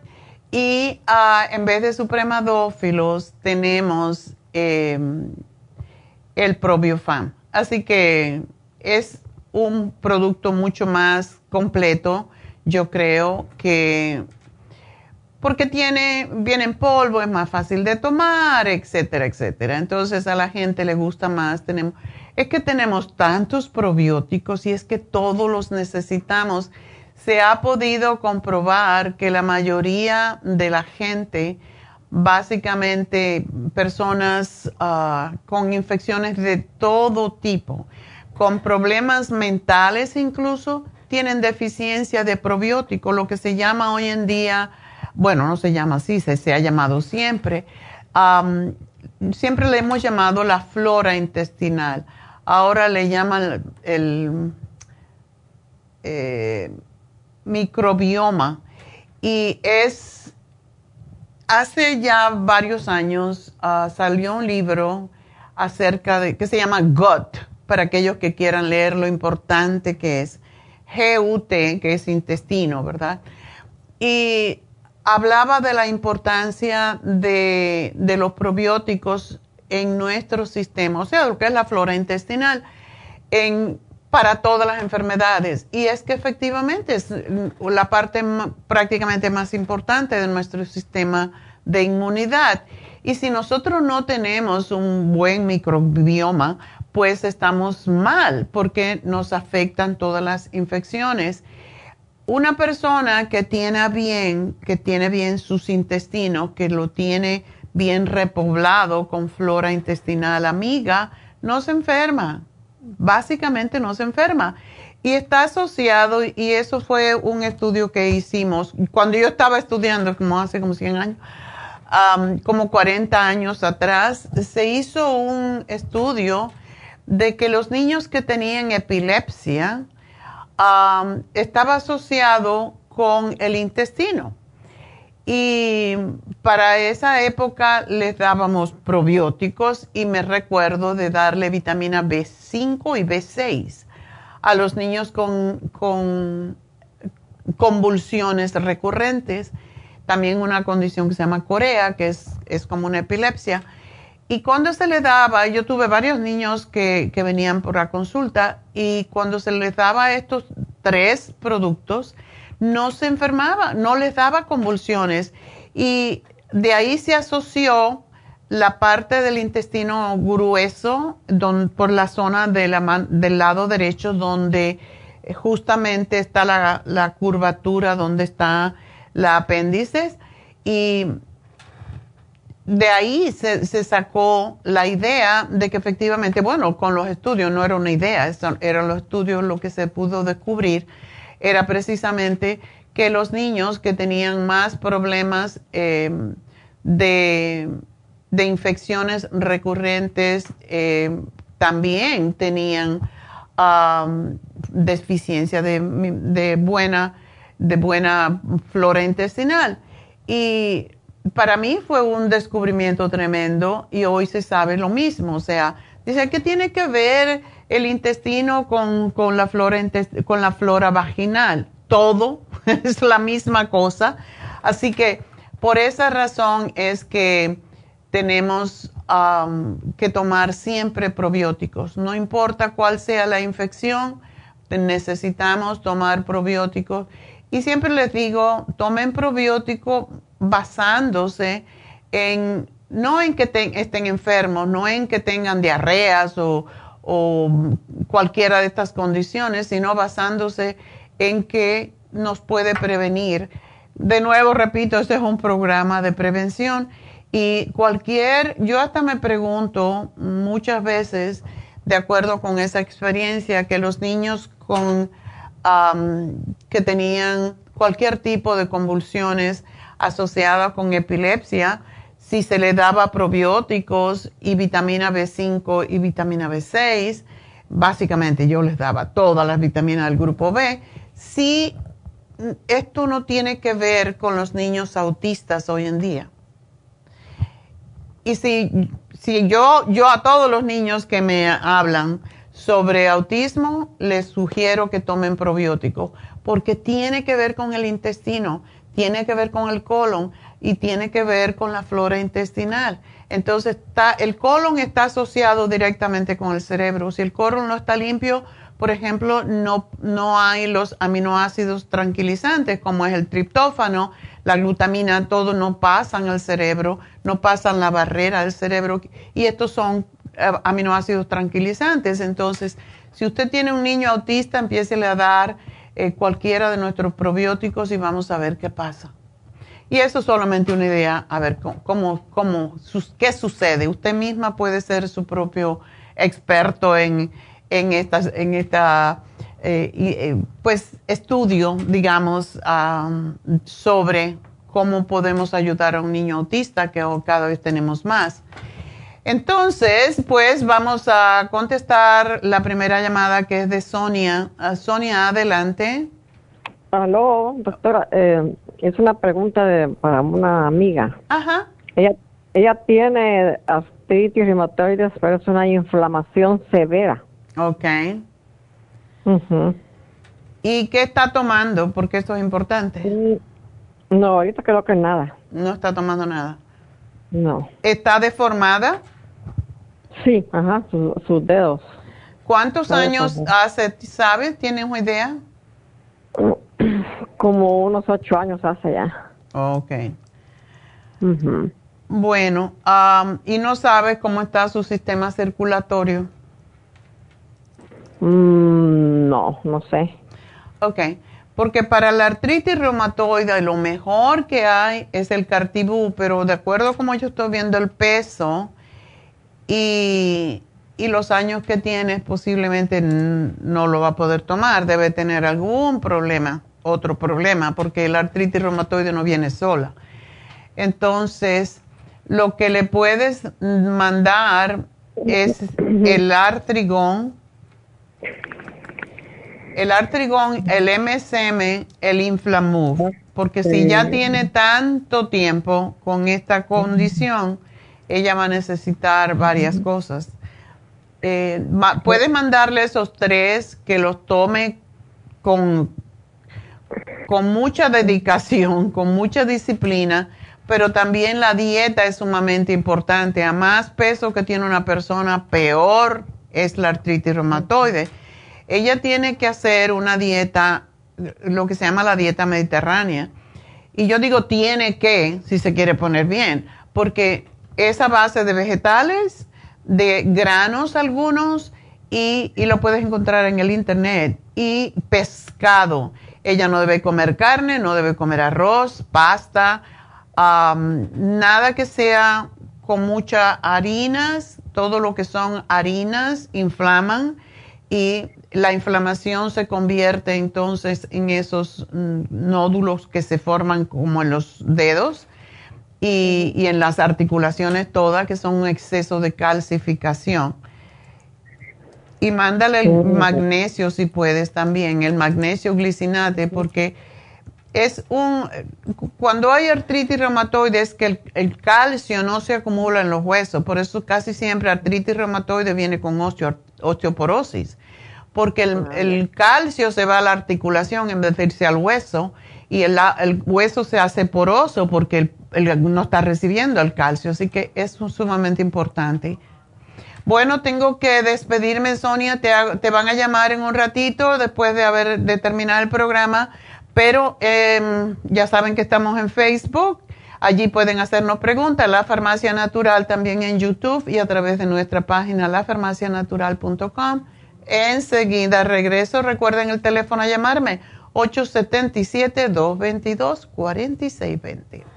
y ah, en vez de supremadófilos tenemos em, el probiofam. Así que es un producto mucho más completo, yo creo que porque tiene, viene en polvo, es más fácil de tomar, etcétera, etcétera. Entonces a la gente le gusta más. Tenemos, es que tenemos tantos probióticos y es que todos los necesitamos se ha podido comprobar que la mayoría de la gente, básicamente personas ah, con infecciones de todo tipo, con problemas mentales incluso, tienen deficiencia de probiótico, lo que se llama hoy en día, bueno, no se llama así, se, ha llamado siempre, siempre le hemos llamado la flora intestinal. Ahora le llaman el eh, microbioma y es, hace ya varios años ah, salió un libro acerca de, que se llama Gut, para aquellos que quieran leer lo importante que es, GUT, que es intestino, ¿verdad? Y hablaba de la importancia de, de los probióticos en nuestro sistema, o sea, lo que es la flora intestinal, en para todas las enfermedades. Y es que efectivamente es la parte prácticamente más importante de nuestro sistema de inmunidad. Y si nosotros no tenemos un buen microbioma, pues estamos mal porque nos afectan todas las infecciones. Una persona que tiene bien, que tiene bien sus intestinos, que lo tiene bien repoblado con flora intestinal amiga, no se enferma básicamente no se enferma. Y está asociado, y eso fue un estudio que hicimos cuando yo estaba estudiando, como hace como 100 años, como 40 años atrás, se hizo un estudio de que los niños que tenían epilepsia estaba asociado con el intestino. Y para esa época les dábamos probióticos y me recuerdo de darle vitamina B5 y B6 a los niños con, convulsiones recurrentes. También una condición que se llama corea, que es, como una epilepsia. Y cuando se le daba, yo tuve varios niños que, que venían por la consulta y cuando se les daba estos tres productos, no se enfermaba, no les daba convulsiones. Y de ahí se asoció la parte del intestino grueso por la zona del lado derecho donde justamente está la, curvatura, donde está la apéndice. Y de ahí se, se, sacó la idea de que efectivamente, bueno, con los estudios no era una idea, eran los estudios lo que se pudo descubrir era precisamente que los niños que tenían más problemas eh, de, infecciones recurrentes eh, también tenían deficiencia de, buena, de buena flora intestinal. Y para mí fue un descubrimiento tremendo y hoy se sabe lo mismo. O sea, dice que tiene que ver el intestino con, la flora con la flora vaginal. Todo es la misma cosa. Así que por esa razón es que tenemos que tomar siempre probióticos. No importa cuál sea la infección, necesitamos tomar probióticos. Y siempre les digo, tomen probiótico basándose en, no en que estén enfermos, no en que tengan diarreas o, o cualquiera de estas condiciones, sino basándose en que nos puede prevenir. De nuevo, repito, este es un programa de prevención y cualquier, yo hasta me pregunto muchas veces, de acuerdo con esa experiencia, que los niños con, que tenían cualquier tipo de convulsiones asociadas con epilepsia, si se le daba probióticos y vitamina B5 y vitamina B6, básicamente yo les daba todas las vitaminas del grupo B. Si esto no tiene que ver con los niños autistas hoy en día. Y si, si yo, yo a todos los niños que me hablan sobre autismo, les sugiero que tomen probióticos, porque tiene que ver con el intestino, tiene que ver con el colon y tiene que ver con la flora intestinal. Entonces, está, el colon está asociado directamente con el cerebro. Si el colon no está limpio, por ejemplo, no, no hay los aminoácidos tranquilizantes como es el triptófano, la glutamina, todo no pasan al cerebro, no pasan la barrera del cerebro y estos son eh, aminoácidos tranquilizantes. Entonces, si usted tiene un niño autista, empiece a dar eh, cualquiera de nuestros probióticos y vamos a ver qué pasa. Y eso es solamente una idea, a ver cómo, cómo, qué sucede. Usted misma puede ser su propio experto en, en esta, en esta eh, eh, pues estudio, digamos, sobre cómo podemos ayudar a un niño autista, que cada vez tenemos más. Entonces, pues vamos a contestar la primera llamada que es de Sonia. Ah, Sonia, adelante. Aló, doctora. Eh, es una pregunta de, para una amiga. Ajá. Ella, ella tiene artritis reumatoide, pero es una inflamación severa. Ok. ¿Y qué está tomando? Porque esto es importante. Mm, no, ahorita creo que nada. No está tomando nada. No. ¿Está deformada? Sí, ajá, sus dedos. ¿Cuántos años hace, sabes? ¿Tienes una idea? Como unos ocho años hace ya. Ok. Bueno, ¿y no sabes cómo está su sistema circulatorio? Mm, no, no sé. Ok, porque para la artritis reumatoide lo mejor que hay es el cartibú, pero de acuerdo a como yo estoy viendo el peso y, y los años que tiene, posiblemente no lo va a poder tomar, debe tener algún problema, otro problema, porque la artritis reumatoide no viene sola. Entonces, lo que le puedes mandar es el artrigón el artrigón, el MSM, el Inflamuf, porque si ya tiene tanto tiempo con esta condición, ella va a necesitar varias cosas. Eh, puedes mandarle esos tres que los tome con, con mucha dedicación, con mucha disciplina, pero también la dieta es sumamente importante. A más peso que tiene una persona, peor es la artritis reumatoide ella tiene que hacer una dieta, lo que se llama la dieta mediterránea. Y yo digo tiene que, si se quiere poner bien, porque esa base de vegetales, de granos algunos, y, lo puedes encontrar en el internet, y pescado. Ella no debe comer carne, no debe comer arroz, pasta, nada que sea con muchas harinas, todo lo que son harinas inflaman y la inflamación se convierte entonces en esos mm, nódulos que se forman como en los dedos y, en las articulaciones todas, que son un exceso de calcificación. Y mándale el magnesio si puedes también, el magnesio glicinate, porque es un, cuando hay artritis reumatoide es que el, el, calcio no se acumula en los huesos, por eso casi siempre artritis reumatoide viene con osteoporosis porque el, calcio se va a la articulación en vez de irse al hueso y el, hueso se hace poroso porque no está recibiendo el calcio, así que es sumamente importante. Bueno, tengo que despedirme, Sonia, te, van a llamar en un ratito después de haber de terminar el programa, pero em, ya saben que estamos en Facebook. Allí pueden hacernos preguntas, La Farmacia Natural también en YouTube y a través de nuestra página lafarmacianatural.com Enseguida regreso. Recuerden el teléfono a llamarme 877-222-4620.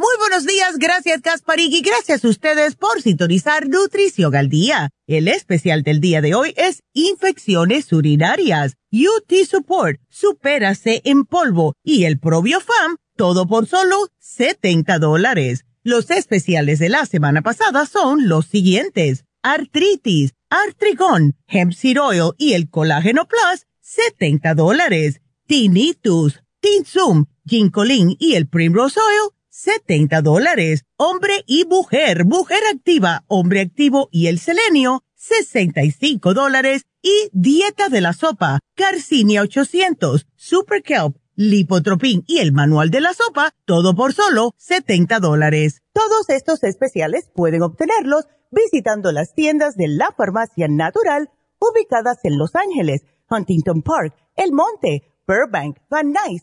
Muy buenos días, gracias Gasparig y gracias a ustedes por sintonizar Nutrición al Día. El especial del día de hoy es infecciones urinarias, UT Support, supérase en polvo y el Probiofam, todo por solo 70 dólares. Los especiales de la semana pasada son los siguientes. Artritis, Artrigón, Hemp Seed Oil y el Colágeno Plus, 70 dólares. Tinnitus, Tinsum, Ginkolin y el Primrose Oil, 70 dólares. Hombre y mujer, mujer activa, hombre activo y el selenio, 65 dólares. Y dieta de la sopa, Carcinia 800, Super Kelp, Lipotropin y el manual de la sopa, todo por solo 70 dólares. Todos estos especiales pueden obtenerlos visitando las tiendas de la farmacia natural ubicadas en Los Ángeles, Huntington Park, El Monte, Burbank, Van Nuys,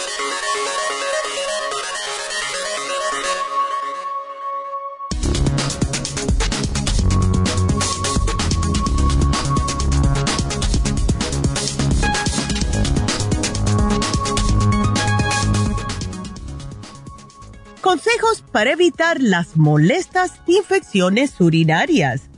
Consejos para evitar las molestas infecciones urinarias.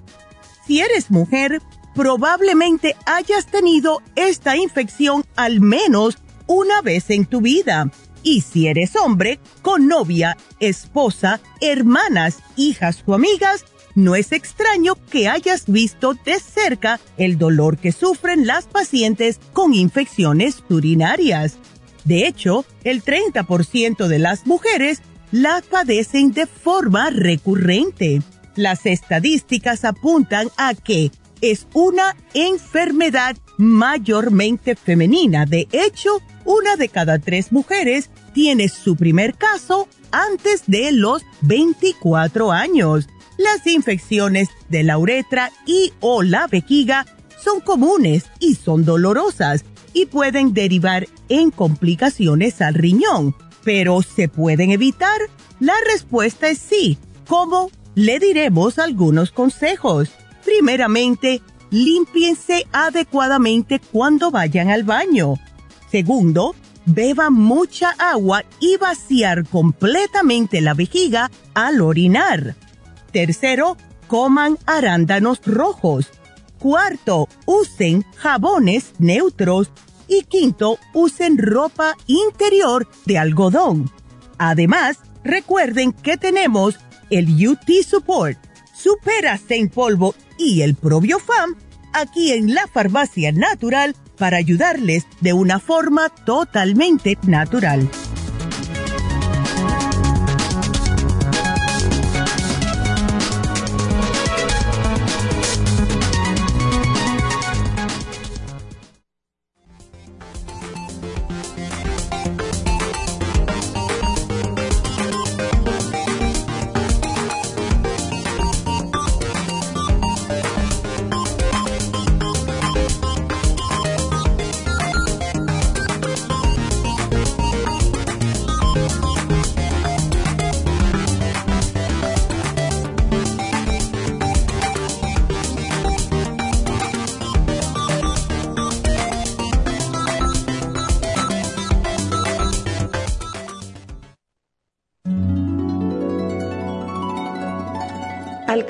Si eres mujer, probablemente hayas tenido esta infección al menos una vez en tu vida. Y si eres hombre, con novia, esposa, hermanas, hijas o amigas, no es extraño que hayas visto de cerca el dolor que sufren las pacientes con infecciones urinarias. De hecho, el 30% de las mujeres las padecen de forma recurrente. Las estadísticas apuntan a que es una enfermedad mayormente femenina. De hecho, una de cada tres mujeres tiene su primer caso antes de los 24 años. Las infecciones de la uretra y o la vejiga son comunes y son dolorosas y pueden derivar en complicaciones al riñón pero ¿se pueden evitar? La respuesta es sí. ¿Cómo? Le diremos algunos consejos. Primeramente, límpiense adecuadamente cuando vayan al baño. Segundo, beba mucha agua y vaciar completamente la vejiga al orinar. Tercero, coman arándanos rojos. Cuarto, usen jabones neutros y quinto, usen ropa interior de algodón. Además, recuerden que tenemos el UT Support, Supera en polvo y el Probiofam aquí en la farmacia natural para ayudarles de una forma totalmente natural.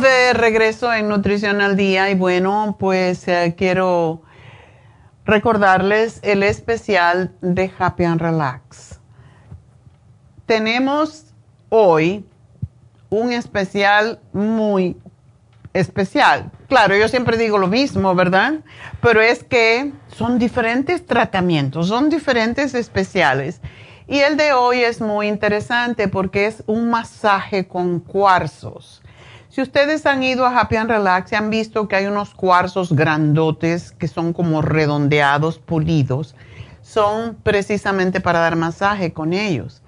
De regreso en Nutrición al Día y bueno, pues eh, quiero recordarles el especial de Happy and Relax. Tenemos hoy un especial muy especial. Claro, yo siempre digo lo mismo, ¿verdad? Pero es que son diferentes tratamientos, son diferentes especiales. Y el de hoy es muy interesante porque es un masaje con cuarzos. Si ustedes han ido a Happy and Relax y han visto que hay unos cuarzos grandotes que son como redondeados, pulidos, son precisamente para dar masaje con ellos.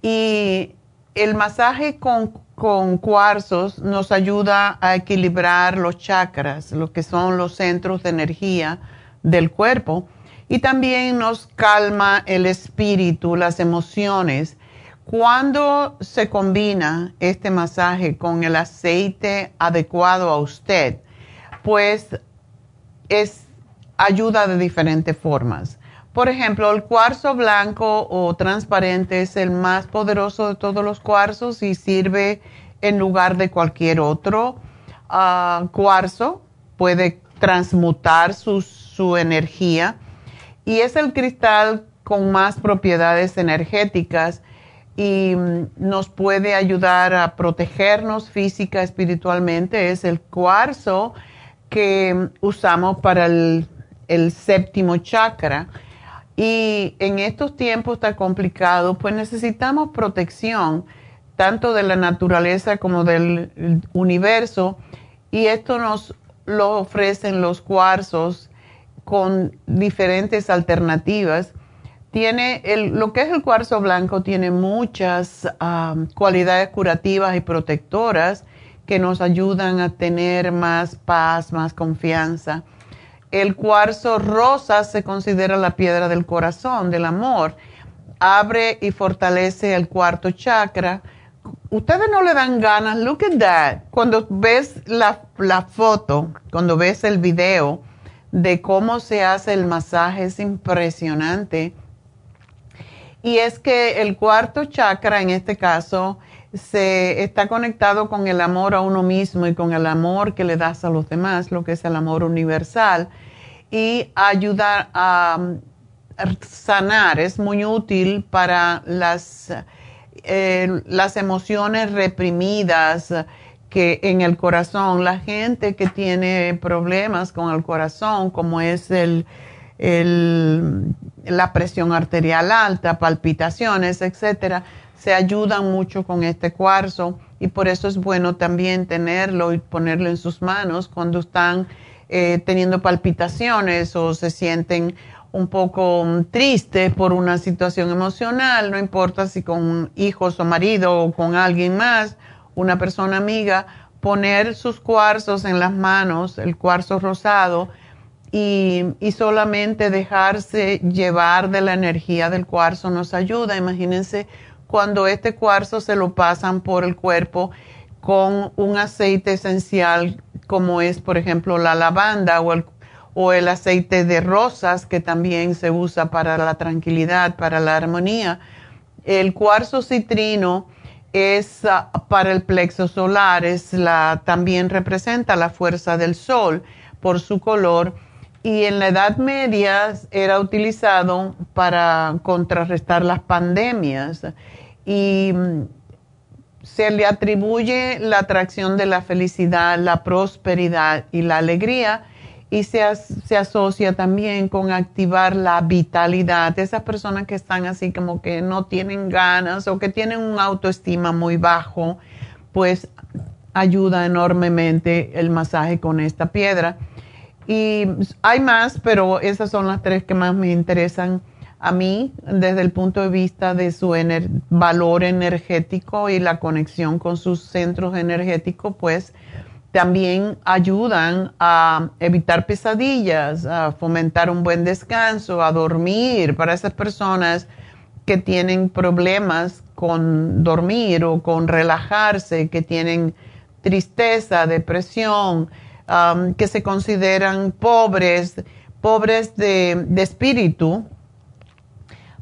Y el masaje con, con cuarzos nos ayuda a equilibrar los chakras, lo que son los centros de energía del cuerpo, y también nos calma el espíritu, las emociones cuando se combina este masaje con el aceite adecuado a usted, pues es ayuda de diferentes formas. Por ejemplo, el cuarzo blanco o transparente es el más poderoso de todos los cuarzos y sirve en lugar de cualquier otro ah, cuarzo. Puede transmutar su, su energía y es el cristal con más propiedades energéticas y mm, nos puede ayudar a protegernos física, espiritualmente. Es el cuarzo que mm, usamos para el, séptimo chakra. Y en estos tiempos tan complicados, pues necesitamos protección tanto de la naturaleza como del universo. Y esto nos lo ofrecen los cuarzos con diferentes alternativas tiene el, lo que es el cuarzo blanco tiene muchas cualidades curativas y protectoras que nos ayudan a tener más paz, más confianza. El cuarzo rosa se considera la piedra del corazón, del amor. Abre y fortalece el cuarto chakra. Ustedes no le dan ganas, look at that. Cuando ves la, la foto, cuando ves el video de cómo se hace el masaje, es impresionante y es que el cuarto chakra, en este caso, se está conectado con el amor a uno mismo y con el amor que le das a los demás, lo que es el amor universal, y ayudar a, sanar. Es muy útil para las, eh, las emociones reprimidas que en el corazón, la gente que tiene problemas con el corazón, como es el la presión arterial alta, palpitaciones, etcétera, se ayudan mucho con este cuarzo y por eso es bueno también tenerlo y ponerlo en sus manos cuando están eh, teniendo palpitaciones o se sienten un poco tristes por una situación emocional, no importa si con hijos o marido o con alguien más, una persona amiga, poner sus cuarzos en las manos, el cuarzo rosado, y, solamente dejarse llevar de la energía del cuarzo nos ayuda. Imagínense cuando este cuarzo se lo pasan por el cuerpo con un aceite esencial como es, por ejemplo, la lavanda o el, o el aceite de rosas que también se usa para la tranquilidad, para la armonía. El cuarzo citrino es ah, para el plexo solar, es la, también representa la fuerza del sol por su color y en la Edad Media era utilizado para contrarrestar las pandemias y mm, se le atribuye la atracción de la felicidad, la prosperidad y la alegría y se, se, asocia también con activar la vitalidad. Esas personas que están así como que no tienen ganas o que tienen un autoestima muy bajo, pues ayuda enormemente el masaje con esta piedra. Y hay más, pero esas son las tres que más me interesan a mí desde el punto de vista de su valor energético y la conexión con sus centros energéticos, pues también ayudan a evitar pesadillas, a fomentar un buen descanso, a dormir. Para esas personas que tienen problemas con dormir o con relajarse, que tienen tristeza, depresión, que se consideran pobres, pobres de, de espíritu,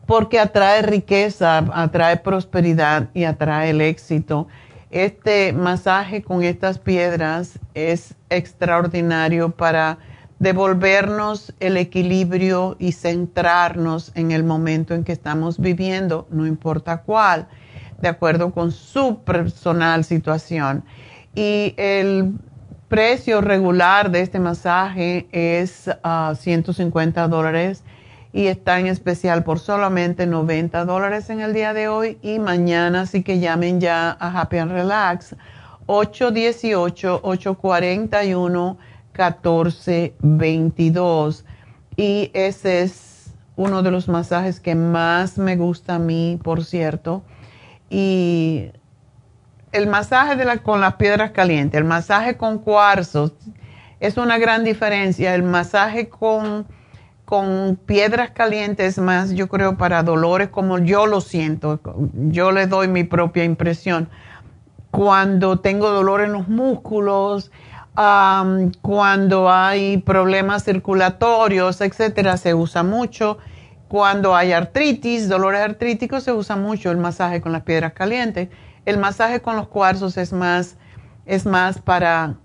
porque atrae riqueza, atrae prosperidad y atrae el éxito. Este masaje con estas piedras es extraordinario para devolvernos el equilibrio y centrarnos en el momento en que estamos viviendo, no importa cuál, de acuerdo con su personal situación. Y el precio regular de este masaje es 150 ah, dólares y está en especial por solamente 90 dólares en el día de hoy y mañana así que llamen ya a Happy and Relax 818-841-1422 y ese es uno de los masajes que más me gusta a mí, por cierto. Y el masaje con las piedras calientes, el masaje con cuarzos, es una gran diferencia. El masaje con con piedras calientes más, yo creo, para dolores como yo lo siento. Yo le doy mi propia impresión. Cuando tengo dolor en los músculos, cuando hay problemas circulatorios, etcétera, se usa mucho. Cuando hay artritis, dolores artríticos, se usa mucho el masaje con las piedras calientes. El masaje con los cuarzos es más, es más para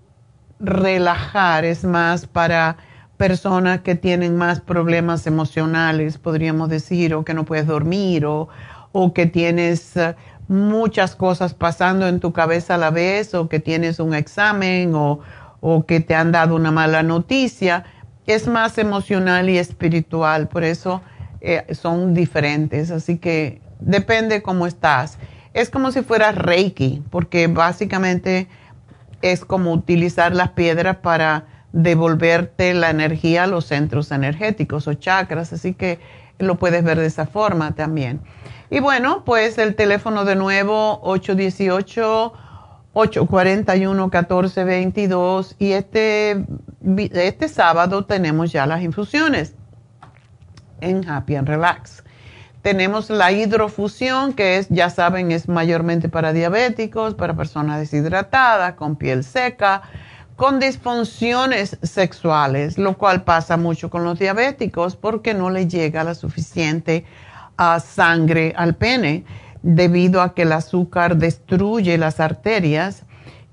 relajar, es más para personas que tienen más problemas emocionales, podríamos decir, o que no puedes dormir, o, que tienes eh, muchas cosas pasando en tu cabeza a la vez, o que tienes un examen, o, que te han dado una mala noticia, es más emocional y espiritual, por eso eh, son diferentes, así que depende cómo estás. Es como si fueras Reiki, porque básicamente es como utilizar las piedras para devolverte la energía a los centros energéticos o chakras, así que lo puedes ver de esa forma también. Y bueno, pues el teléfono de nuevo 818-841-1422 y este, este sábado tenemos ya las infusiones en Happy and Relax. Tenemos la hidrofusión, que es, ya saben, es mayormente para diabéticos, para personas deshidratadas, con piel seca, con disfunciones sexuales, lo cual pasa mucho con los diabéticos porque no le llega la suficiente ah, sangre al pene debido a que el azúcar destruye las arterias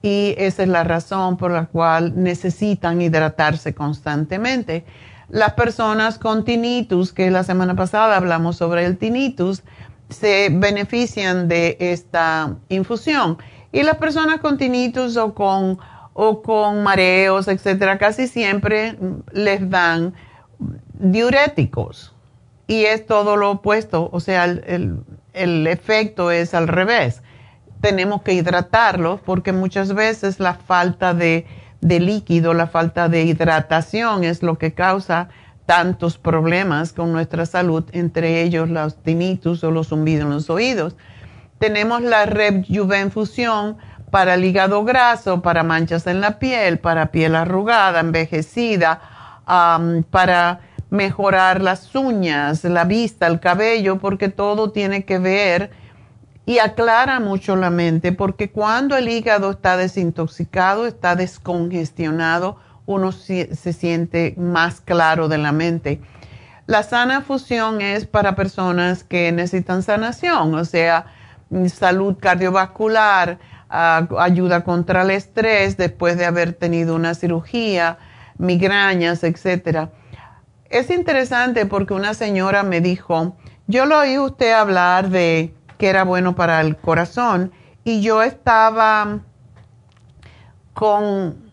y esa es la razón por la cual necesitan hidratarse constantemente. Las personas con tinnitus, que la semana pasada hablamos sobre el tinnitus, se benefician de esta infusión. Y las personas con tinnitus o con o con mareos, etcétera, casi siempre les dan diuréticos. Y es todo lo opuesto, o sea, el, efecto es al revés. Tenemos que hidratarlos porque muchas veces la falta de, líquido, la falta de hidratación es lo que causa tantos problemas con nuestra salud, entre ellos los tinnitus o los zumbidos en los oídos. Tenemos la Rejuvenfusión para el hígado graso, para manchas en la piel, para piel arrugada, envejecida, para mejorar las uñas, la vista, el cabello, porque todo tiene que ver y aclara mucho la mente, porque cuando el hígado está desintoxicado, está descongestionado, uno se siente más claro de la mente. La sana fusión es para personas que necesitan sanación, o sea, salud cardiovascular, ah, ayuda contra el estrés después de haber tenido una cirugía, migrañas, etc. Es interesante porque una señora me dijo, yo lo oí usted hablar de que era bueno para el corazón y yo estaba con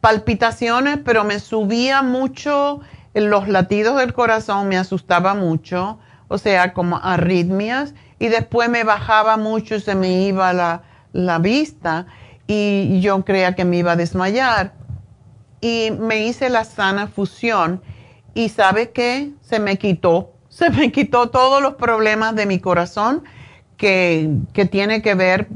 palpitaciones, pero me subía mucho los latidos del corazón, me asustaba mucho, o sea, como arritmias, y después me bajaba mucho y se me iba la, la vista y yo creía que me iba a desmayar. Y me hice la sana fusión y sabe qué, se me quitó, se me quitó todos los problemas de mi corazón que, que tiene que ver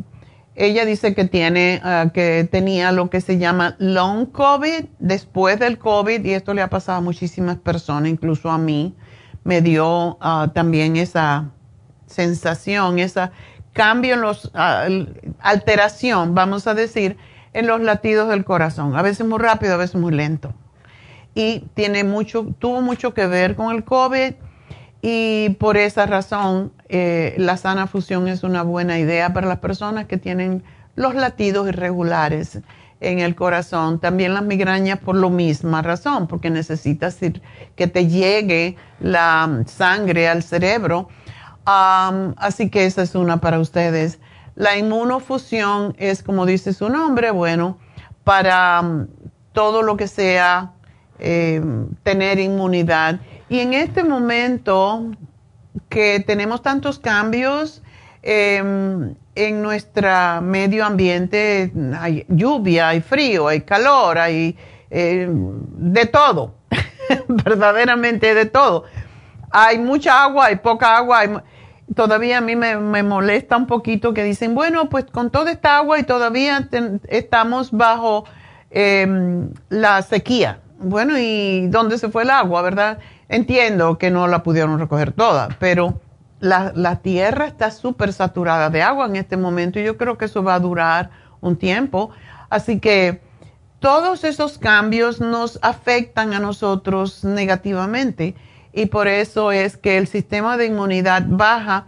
ella dice que tiene, ah, que tenía lo que se llama long COVID después del COVID y esto le ha pasado a muchísimas personas, incluso a mí. Me dio ah, también esa sensación, esa cambio en los, ah, alteración, vamos a decir, en los latidos del corazón. A veces muy rápido, a veces muy lento. Y tiene mucho, tuvo mucho que ver con el COVID y por esa razón, eh, la sana fusión es una buena idea para las personas que tienen los latidos irregulares en el corazón. También las migrañas por la misma razón, porque necesitas que te llegue la sangre al cerebro. así que esa es una para ustedes. La inmunofusión es, como dice su nombre, bueno, para todo lo que sea eh, tener inmunidad y en este momento que tenemos tantos cambios em, en nuestro medio ambiente, hay lluvia, hay frío, hay calor, hay em, de todo, verdaderamente de todo. Hay mucha agua, hay poca agua, todavía a mí me, molesta un poquito que dicen, bueno, pues con toda esta agua y todavía estamos bajo em, la sequía. Bueno, ¿y dónde se fue el agua, verdad? Entiendo que no la pudieron recoger toda, pero la, tierra está súper saturada de agua en este momento y yo creo que eso va a durar un tiempo. Así que todos esos cambios nos afectan a nosotros negativamente y por eso es que el sistema de inmunidad baja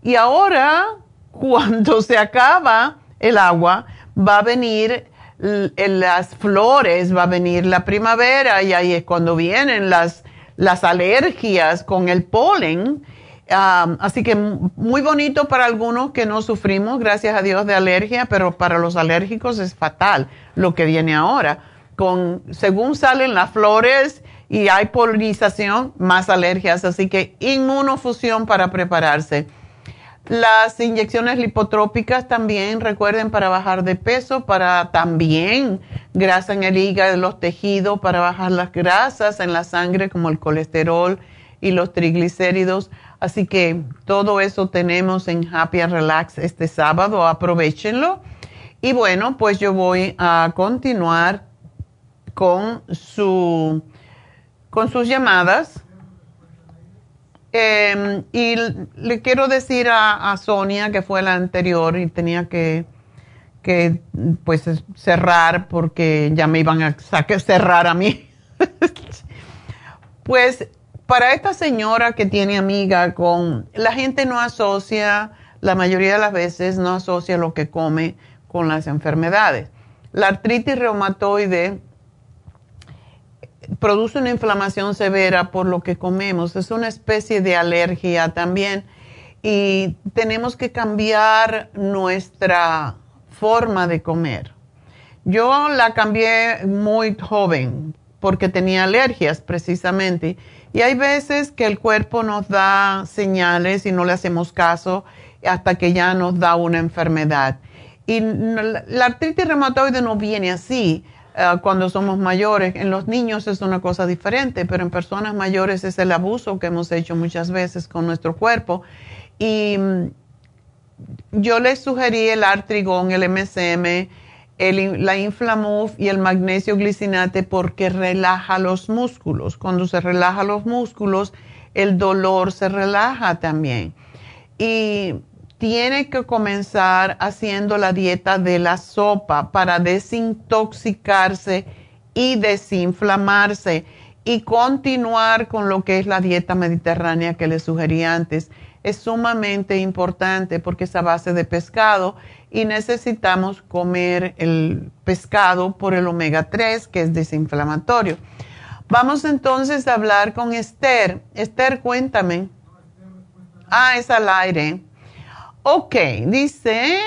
y ahora cuando se acaba el agua va a venir las flores, va a venir la primavera y ahí es cuando vienen las las alergias con el polen. así que muy bonito para algunos que no sufrimos, gracias a Dios, de alergia, pero para los alérgicos es fatal lo que viene ahora. Con, según salen las flores y hay polinización, más alergias. Así que inmunofusión para prepararse. Las inyecciones lipotrópicas también, recuerden, para bajar de peso, para también grasa en el hígado, los tejidos, para bajar las grasas en la sangre como el colesterol y los triglicéridos. Así que todo eso tenemos en Happy and Relax este sábado, aprovechenlo. Y bueno, pues yo voy a continuar con, su, con sus llamadas Em, y le quiero decir a, Sonia, que fue la anterior y tenía que, que pues cerrar porque ya me iban a cerrar a mí. pues para esta señora que tiene amiga con, la gente no asocia, la mayoría de las veces no asocia lo que come con las enfermedades. La artritis reumatoide produce una inflamación severa por lo que comemos. Es una especie de alergia también y tenemos que cambiar nuestra forma de comer. Yo la cambié muy joven porque tenía alergias precisamente y hay veces que el cuerpo nos da señales y no le hacemos caso hasta que ya nos da una enfermedad. Y la artritis reumatoide no viene así eh, cuando somos mayores. En los niños es una cosa diferente, pero en personas mayores es el abuso que hemos hecho muchas veces con nuestro cuerpo. Y mm, yo les sugerí el artrigón, el MSM, la Inflamuf y el magnesio glicinate porque relaja los músculos. Cuando se relaja los músculos, el dolor se relaja también. Y tiene que comenzar haciendo la dieta de la sopa para desintoxicarse y desinflamarse. y continuar con lo que es la dieta mediterránea que les sugerí antes. Es sumamente importante porque es a base de pescado y necesitamos comer el pescado por el omega 3 que es desinflamatorio. Vamos entonces a hablar con Esther. Esther, cuéntame. Ah, es al aire. Ok, dice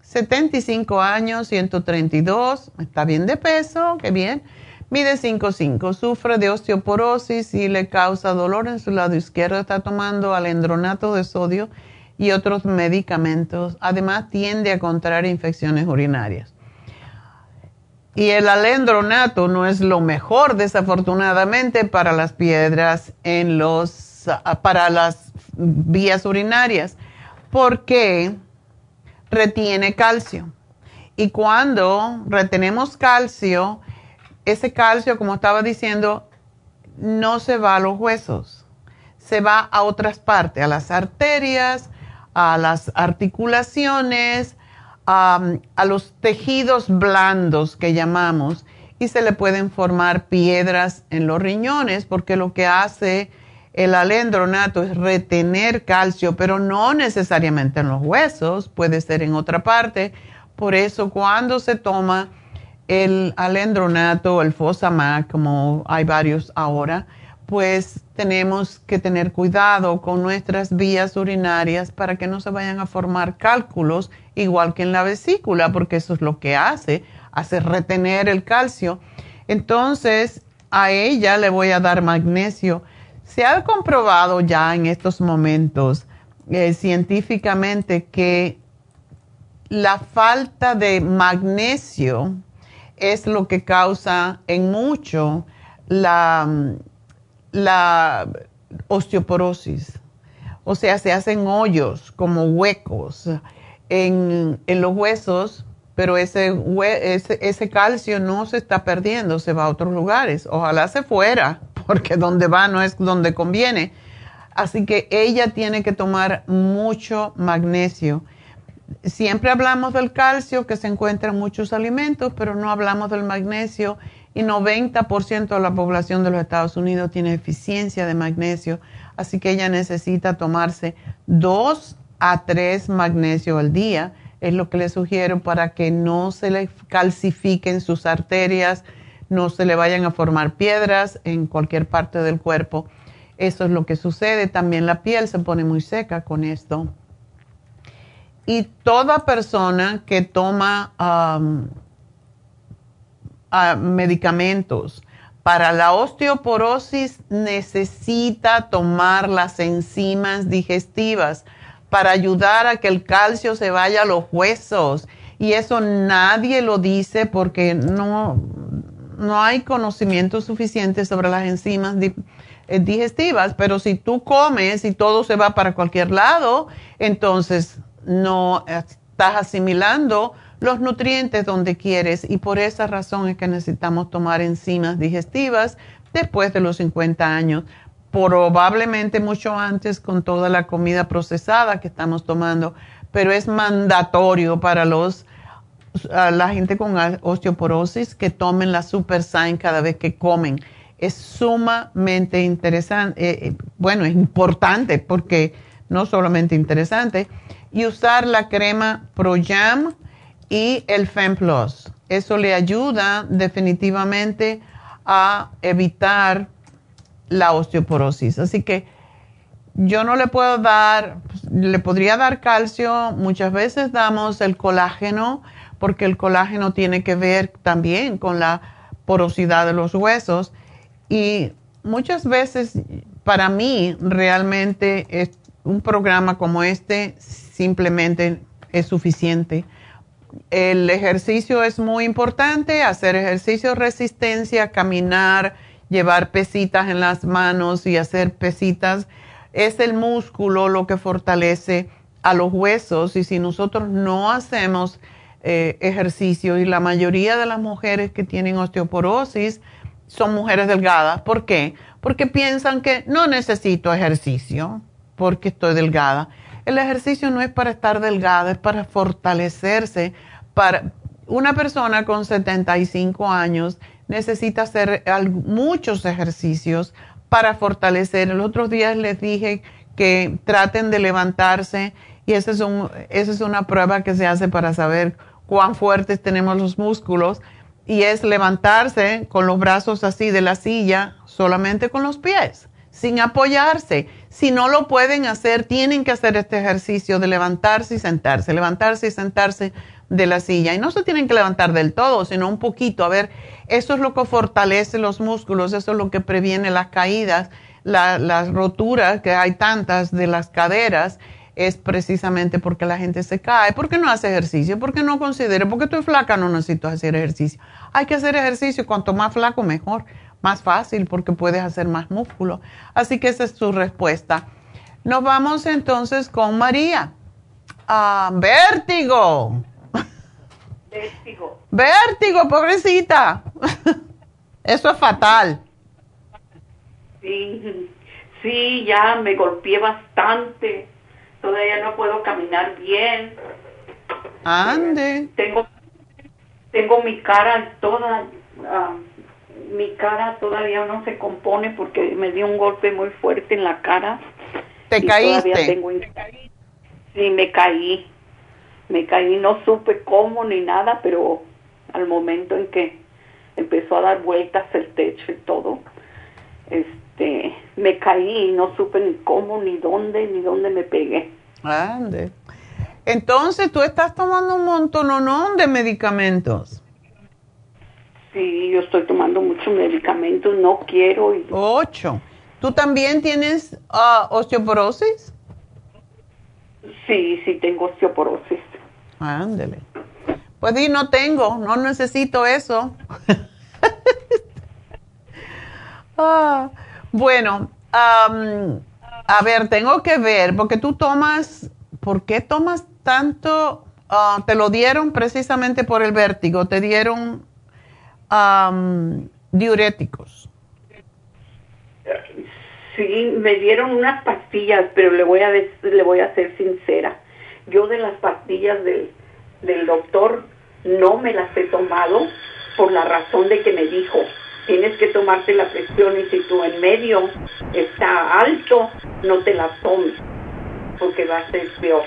75 años, 132, está bien de peso, qué bien. Mide 5'5, sufre de osteoporosis y le causa dolor en su lado izquierdo. Está tomando alendronato de sodio y otros medicamentos. Además, tiende a contraer infecciones urinarias. Y el alendronato no es lo mejor, desafortunadamente, para las piedras en los, para las vías urinarias, porque retiene calcio. Y cuando retenemos calcio, ese calcio, como estaba diciendo, no se va a los huesos, se va a otras partes, a las arterias, a las articulaciones, a, los tejidos blandos que llamamos, y se le pueden formar piedras en los riñones, porque lo que hace el alendronato es retener calcio, pero no necesariamente en los huesos, puede ser en otra parte. Por eso cuando se toma el alendronato, el Fosamax, como hay varios ahora, pues tenemos que tener cuidado con nuestras vías urinarias para que no se vayan a formar cálculos igual que en la vesícula, porque eso es lo que hace, hace retener el calcio. Entonces, a ella le voy a dar magnesio. Se ha comprobado ya en estos momentos eh, científicamente que la falta de magnesio, es lo que causa en mucho la, osteoporosis. O sea, se hacen hoyos como huecos en, los huesos, pero ese, ese, calcio no se está perdiendo, se va a otros lugares. Ojalá se fuera, porque donde va no es donde conviene. Así que ella tiene que tomar mucho magnesio siempre hablamos del calcio que se encuentra en muchos alimentos, pero no hablamos del magnesio y 90% de la población de los Estados Unidos tiene deficiencia de magnesio, así que ella necesita tomarse 2 a 3 magnesio al día, es lo que le sugiero para que no se le calcifiquen sus arterias, no se le vayan a formar piedras en cualquier parte del cuerpo. Eso es lo que sucede, también la piel se pone muy seca con esto y toda persona que toma medicamentos para la osteoporosis necesita tomar las enzimas digestivas para ayudar a que el calcio se vaya a los huesos. Y eso nadie lo dice porque no, no hay conocimiento suficiente sobre las enzimas eh, digestivas, pero si tú comes y todo se va para cualquier lado, entonces no estás asimilando los nutrientes donde quieres y por esa razón es que necesitamos tomar enzimas digestivas después de los 50 años, probablemente mucho antes con toda la comida procesada que estamos tomando, pero es mandatorio para los la gente con osteoporosis que tomen la Super Sign cada vez que comen. Es sumamente interesante, eh, eh, bueno, es importante porque no solamente interesante, y usar la crema ProYam y el FemPlus. Eso le ayuda definitivamente a evitar la osteoporosis. Así que yo no le puedo dar, le podría dar calcio, muchas veces damos el colágeno, porque el colágeno tiene que ver también con la porosidad de los huesos. Y muchas veces, para mí, realmente es un programa como este simplemente es suficiente. El ejercicio es muy importante, hacer ejercicio resistencia, caminar, llevar pesitas en las manos y hacer pesitas. Es el músculo lo que fortalece a los huesos y si nosotros no hacemos eh, ejercicio y la mayoría de las mujeres que tienen osteoporosis son mujeres delgadas. ¿Por qué? Porque piensan que no necesito ejercicio porque estoy delgada. El ejercicio no es para estar delgada, es para fortalecerse. Para, una persona con 75 años necesita hacer muchos ejercicios para fortalecer. El otro día les dije que traten de levantarse y esa es, un, esa es una prueba que se hace para saber cuán fuertes tenemos los músculos y es levantarse con los brazos así de la silla solamente con los pies, sin apoyarse. Si no lo pueden hacer, tienen que hacer este ejercicio de levantarse y sentarse, levantarse y sentarse de la silla. Y no se tienen que levantar del todo, sino un poquito. A ver, eso es lo que fortalece los músculos, eso es lo que previene las caídas, las roturas, que hay tantas de las caderas, es precisamente porque la gente se cae, porque no hace ejercicio, porque no considera, porque estoy flaca, no necesito hacer ejercicio. Hay que hacer ejercicio, cuanto más flaco mejor, más fácil, porque puedes hacer más músculo. Así que esa es su respuesta. Nos vamos entonces con María. Ah, vértigo. Vértigo. Vértigo, pobrecita. Eso es fatal. Sí, sí, ya me golpeé bastante. Todavía no puedo caminar bien. Ande. Tengo, tengo mi cara toda, ah, mi cara todavía no se compone porque me dio un golpe muy fuerte en la cara. ¿Te caíste? sí, me caí me caí, no supe cómo ni nada, pero al momento en que empezó a dar vueltas el techo y todo, este, me caí y no supe ni cómo, ni dónde, ni dónde me pegué. Ande. Entonces tú estás tomando un montón de medicamentos. Sí, yo estoy tomando muchos medicamentos, no quiero. Ocho. ¿Tú también tienes uh, osteoporosis? Sí, sí tengo osteoporosis. Ándele. Pues di, no tengo, no necesito eso. Ah, bueno, a ver, tengo que ver, porque tú tomas, ¿por qué tomas tanto? Ah, te lo dieron precisamente por el vértigo, te dieron diuréticos. Sí, me dieron unas pastillas, pero le voy a, le voy a ser sincera yo de las pastillas del, del doctor no me las he tomado por la razón de que me dijo, tienes que tomarte la presión y si tu en medio está alto, no te la tomes, porque va a ser peor.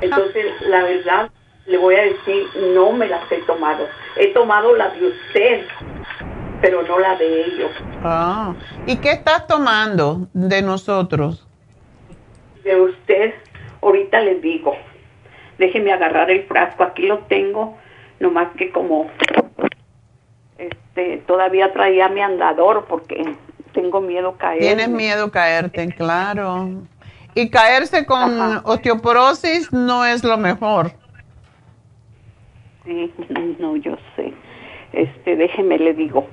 Entonces, la verdad, le voy a decir, no me las he tomado. He tomado la de usted, pero no la de ellos. Ah, ¿y qué estás tomando de nosotros? De usted, ahorita les digo déjeme agarrar el frasco, aquí lo tengo, nomás que como este todavía traía mi andador porque tengo miedo caer. Tienes miedo caerte, claro. Y caerse con osteoporosis no es lo mejor. Sí, no, yo sé. Este, déjeme le digo.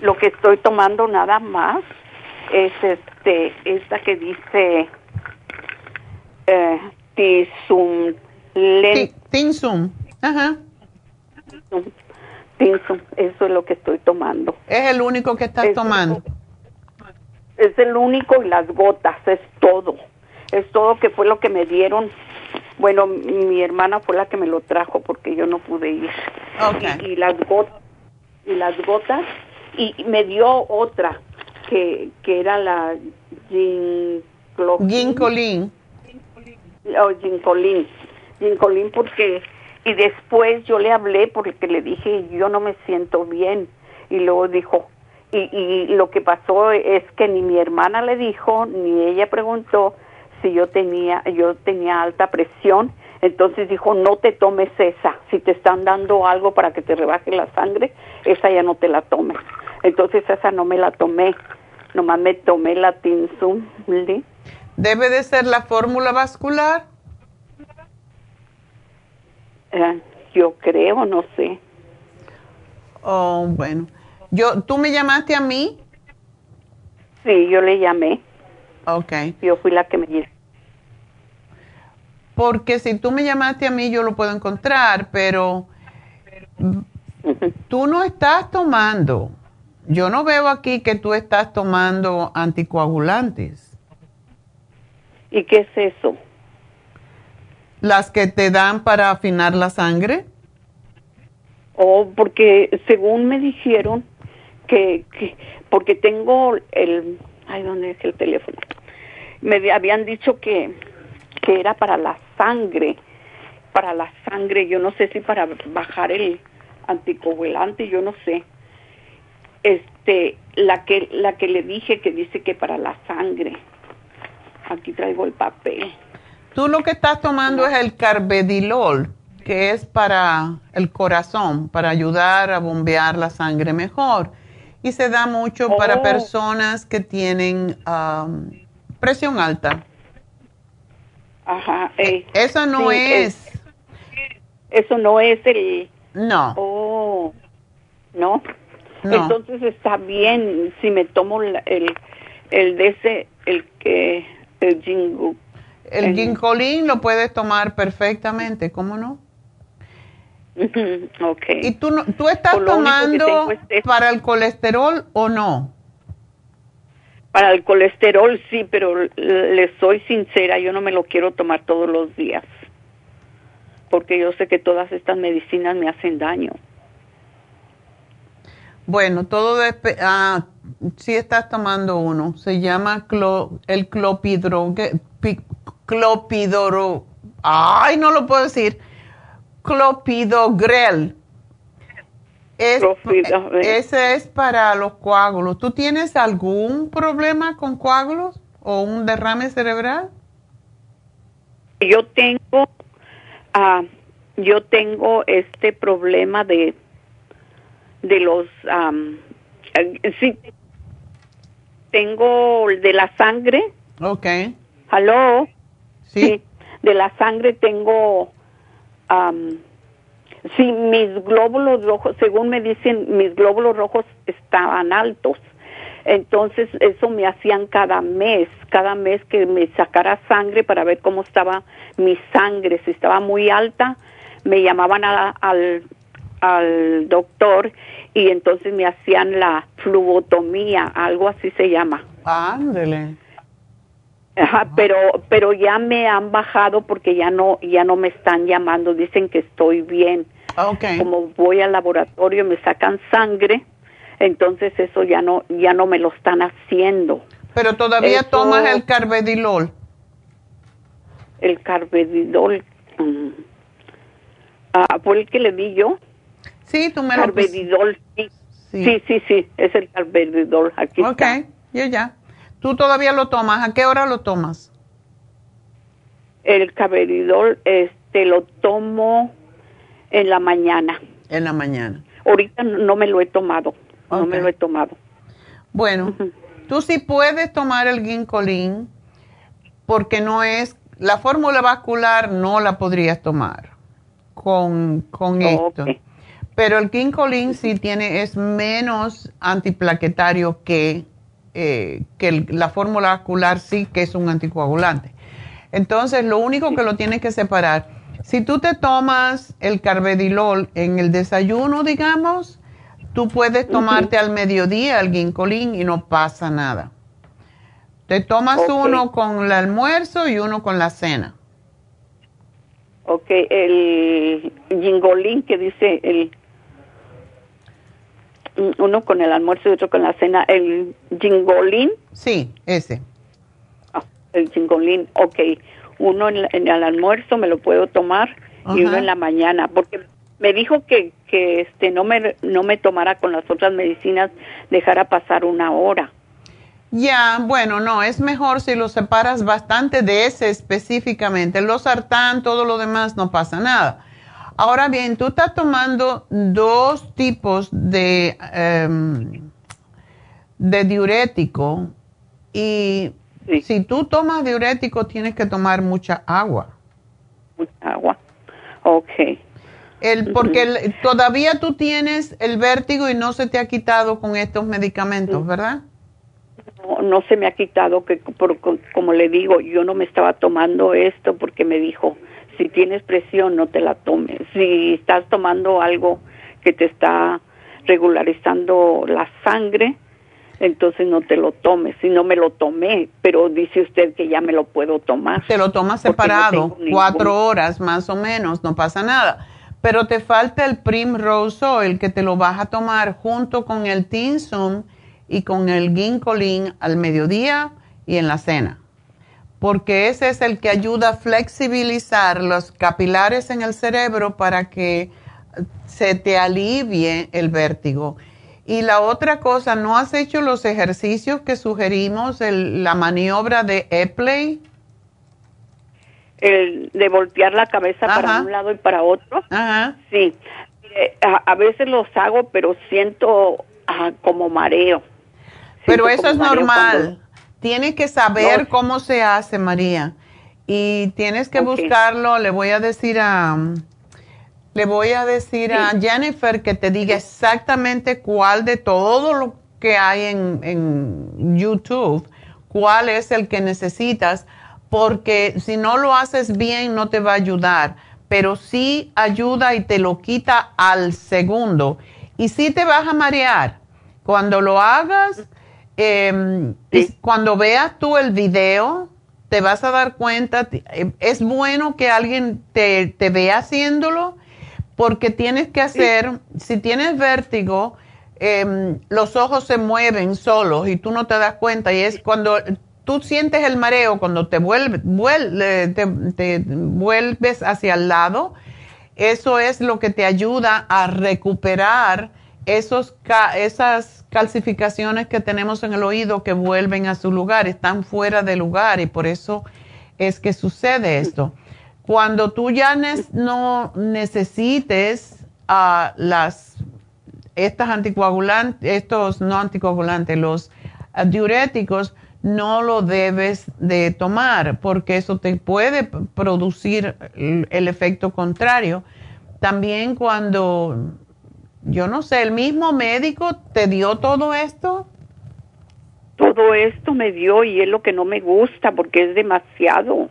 Lo que estoy tomando nada más es este esta que dice eh, Tinsum. Tinsum. Ajá. Tinsum, eso es lo que estoy tomando. ¿Es el único que estás tomando? Es el único y las gotas, es todo. Es todo que fue lo que me dieron. Bueno, mi hermana fue la que me lo trajo porque yo no pude ir. Okay. Y, las gotas y las gotas y me dio otra que, que era la ginkolin. Oh, ginkolin. Ginkolin porque... Y después yo le hablé porque le dije, yo no me siento bien. Y luego dijo, y, y lo que pasó es que ni mi hermana le dijo, ni ella preguntó si yo tenía, yo tenía alta presión. Entonces dijo, no te tomes esa. Si te están dando algo para que te rebaje la sangre, esa ya no te la tomes. Entonces esa no me la tomé nomás me tomé la Tinsum. ¿Debe de ser la fórmula vascular? Eh, yo creo, no sé. Oh, bueno. Yo, ¿Tú me llamaste a mí? Sí, yo le llamé. Ok. Yo fui la que me Porque si tú me llamaste a mí, yo lo puedo encontrar, pero tú no estás tomando yo no veo aquí que tú estás tomando anticoagulantes. ¿Y qué es eso? ¿Las que te dan para afinar la sangre? Oh, porque según me dijeron que, que porque tengo el, ay, ¿dónde es el teléfono? Me habían dicho que, que era para la sangre, para la sangre, yo no sé si para bajar el anticoagulante, yo no sé. Este, la que la que le dije que dice que para la sangre. Aquí traigo el papel. Tú lo que estás tomando es el carbedilol, que es para el corazón, para ayudar a bombear la sangre mejor. Y se da mucho para Oh. personas que tienen um, presión alta. Ajá. eh, Eso no sí, es. eso no es el. No. Oh, no. No. Entonces está bien si me tomo el, el de ese, el que, el jingu. El el- ginkolín lo puedes tomar perfectamente, ¿cómo no? Ujú, Ok. ¿Y tú, no, tú estás tomando tengo es esto. para el colesterol o no? Para el colesterol sí, pero le soy sincera, yo no me lo quiero tomar todos los días. Porque yo sé que todas estas medicinas me hacen daño. Bueno, todo depende. Ah, sí estás tomando uno. Se llama clo- el clopidro, que- pi- clopidoro. Ay, no lo puedo decir. Clopidogrel. Es, ese es para los coágulos. ¿Tú tienes algún problema con coágulos o un derrame cerebral? Yo tengo, ah, yo tengo este problema de, de los, eh, sí, tengo de la sangre. Ok. ¿Aló? Sí. de la sangre tengo, sí, mis glóbulos rojos, según me dicen, mis glóbulos rojos estaban altos. Entonces, eso me hacían cada mes, cada mes que me sacara sangre para ver cómo estaba mi sangre. Si estaba muy alta, me llamaban a- al, al doctor y entonces me hacían la fluotomía, algo así se llama. Ándele. Ajá, pero pero ya me han bajado porque ya no ya no me están llamando, dicen que estoy bien. Ok. Como voy al laboratorio me sacan sangre, entonces eso ya no ya no me lo están haciendo. Pero todavía Eso- tomas el carbedilol. El carbedidol mm, ah, fue el que le di yo. Sí, tú me lo Carbedidol, sí. Sí. sí, sí, sí, es el carbedidol, aquí Ok, está. ya, ya. ¿Tú todavía lo tomas? ¿A qué hora lo tomas? El carbedidol este lo tomo en la mañana. En la mañana. Ahorita no me lo he tomado, no me lo he tomado. Bueno, tú sí puedes tomar el ginkolín porque no es, la fórmula vascular no la podrías tomar con, con Oh, esto. Pero el ginkolín sí tiene, es menos antiplaquetario que, eh, que el- la fórmula vascular sí que es un anticoagulante. Entonces, lo único que lo tienes que separar, si tú te tomas el carbedilol en el desayuno, digamos, tú puedes tomarte al mediodía el ginkolín y no pasa nada. Te tomas uno con el almuerzo y uno con la cena. Ok, el gingolín que dice el uno con el almuerzo y otro con la cena, el gingolín, Sí, ese. ah, el gingolín, ok, uno en, en el almuerzo me lo puedo tomar y uno en la mañana, porque me dijo que, que este no me no me tomara con las otras medicinas, dejara pasar una hora. Ya, bueno, no, es mejor si lo separas bastante de ese específicamente. Los sartán, todo lo demás no pasa nada. Ahora bien, tú estás tomando dos tipos de, em, de diurético y Sí. si tú tomas diurético tienes que tomar mucha agua. Mucha agua. Ok. El, porque el- todavía tú tienes el vértigo y no se te ha quitado con estos medicamentos, ¿verdad? no, no se me ha quitado que por- como le digo yo no me estaba tomando esto porque me dijo si tienes presión no te la tomes si estás tomando algo que te está regularizando la sangre entonces no te lo tomes. Si no me lo tomé, pero dice usted que ya me lo puedo tomar. Te lo tomas separado, cuatro horas más o menos, no pasa nada. Pero te falta el Primrose Oil que te lo vas a tomar junto con el Tinsum y con el Ginkolin al mediodía y en la cena. Porque ese es el que ayuda a flexibilizar los capilares en el cerebro para que se te alivie el vértigo. Y la otra cosa, ¿no has hecho los ejercicios que sugerimos, la maniobra de Epley? El de voltear la cabeza para un lado y para otro. Ajá. Sí. a, veces los hago, pero siento ah, como mareo. pero eso es normal. Tienes que saber cómo se hace, María. Y tienes que buscarlo. Le voy a decir a le voy a decir a Jennifer que te diga exactamente cuál de todo lo que hay en, YouTube, cuál es el que necesitas, porque si no lo haces bien no te va a ayudar, pero sí ayuda y te lo quita al segundo. Y sí te vas a marear. Cuando lo hagas, em, cuando veas tú el video, te vas a dar cuenta, eh, es bueno que alguien te, te vea haciéndolo porque tienes que hacer, si tienes vértigo, em, los ojos se mueven solos y tú no te das cuenta y es cuando tú sientes el mareo, cuando te, vuelve, te, vuelves hacia el lado, eso es lo que te ayuda a recuperar esos, esas calcificaciones que tenemos en el oído que vuelven a su lugar, están fuera de lugar y por eso es que sucede esto. Cuando tú ya no necesites a las, estas anticoagulantes, estos no anticoagulantes, los diuréticos, no lo debes de tomar porque eso te puede producir el efecto contrario. También cuando, yo no sé, el mismo médico te dio todo esto. Todo esto me dio y es lo que no me gusta porque es demasiado.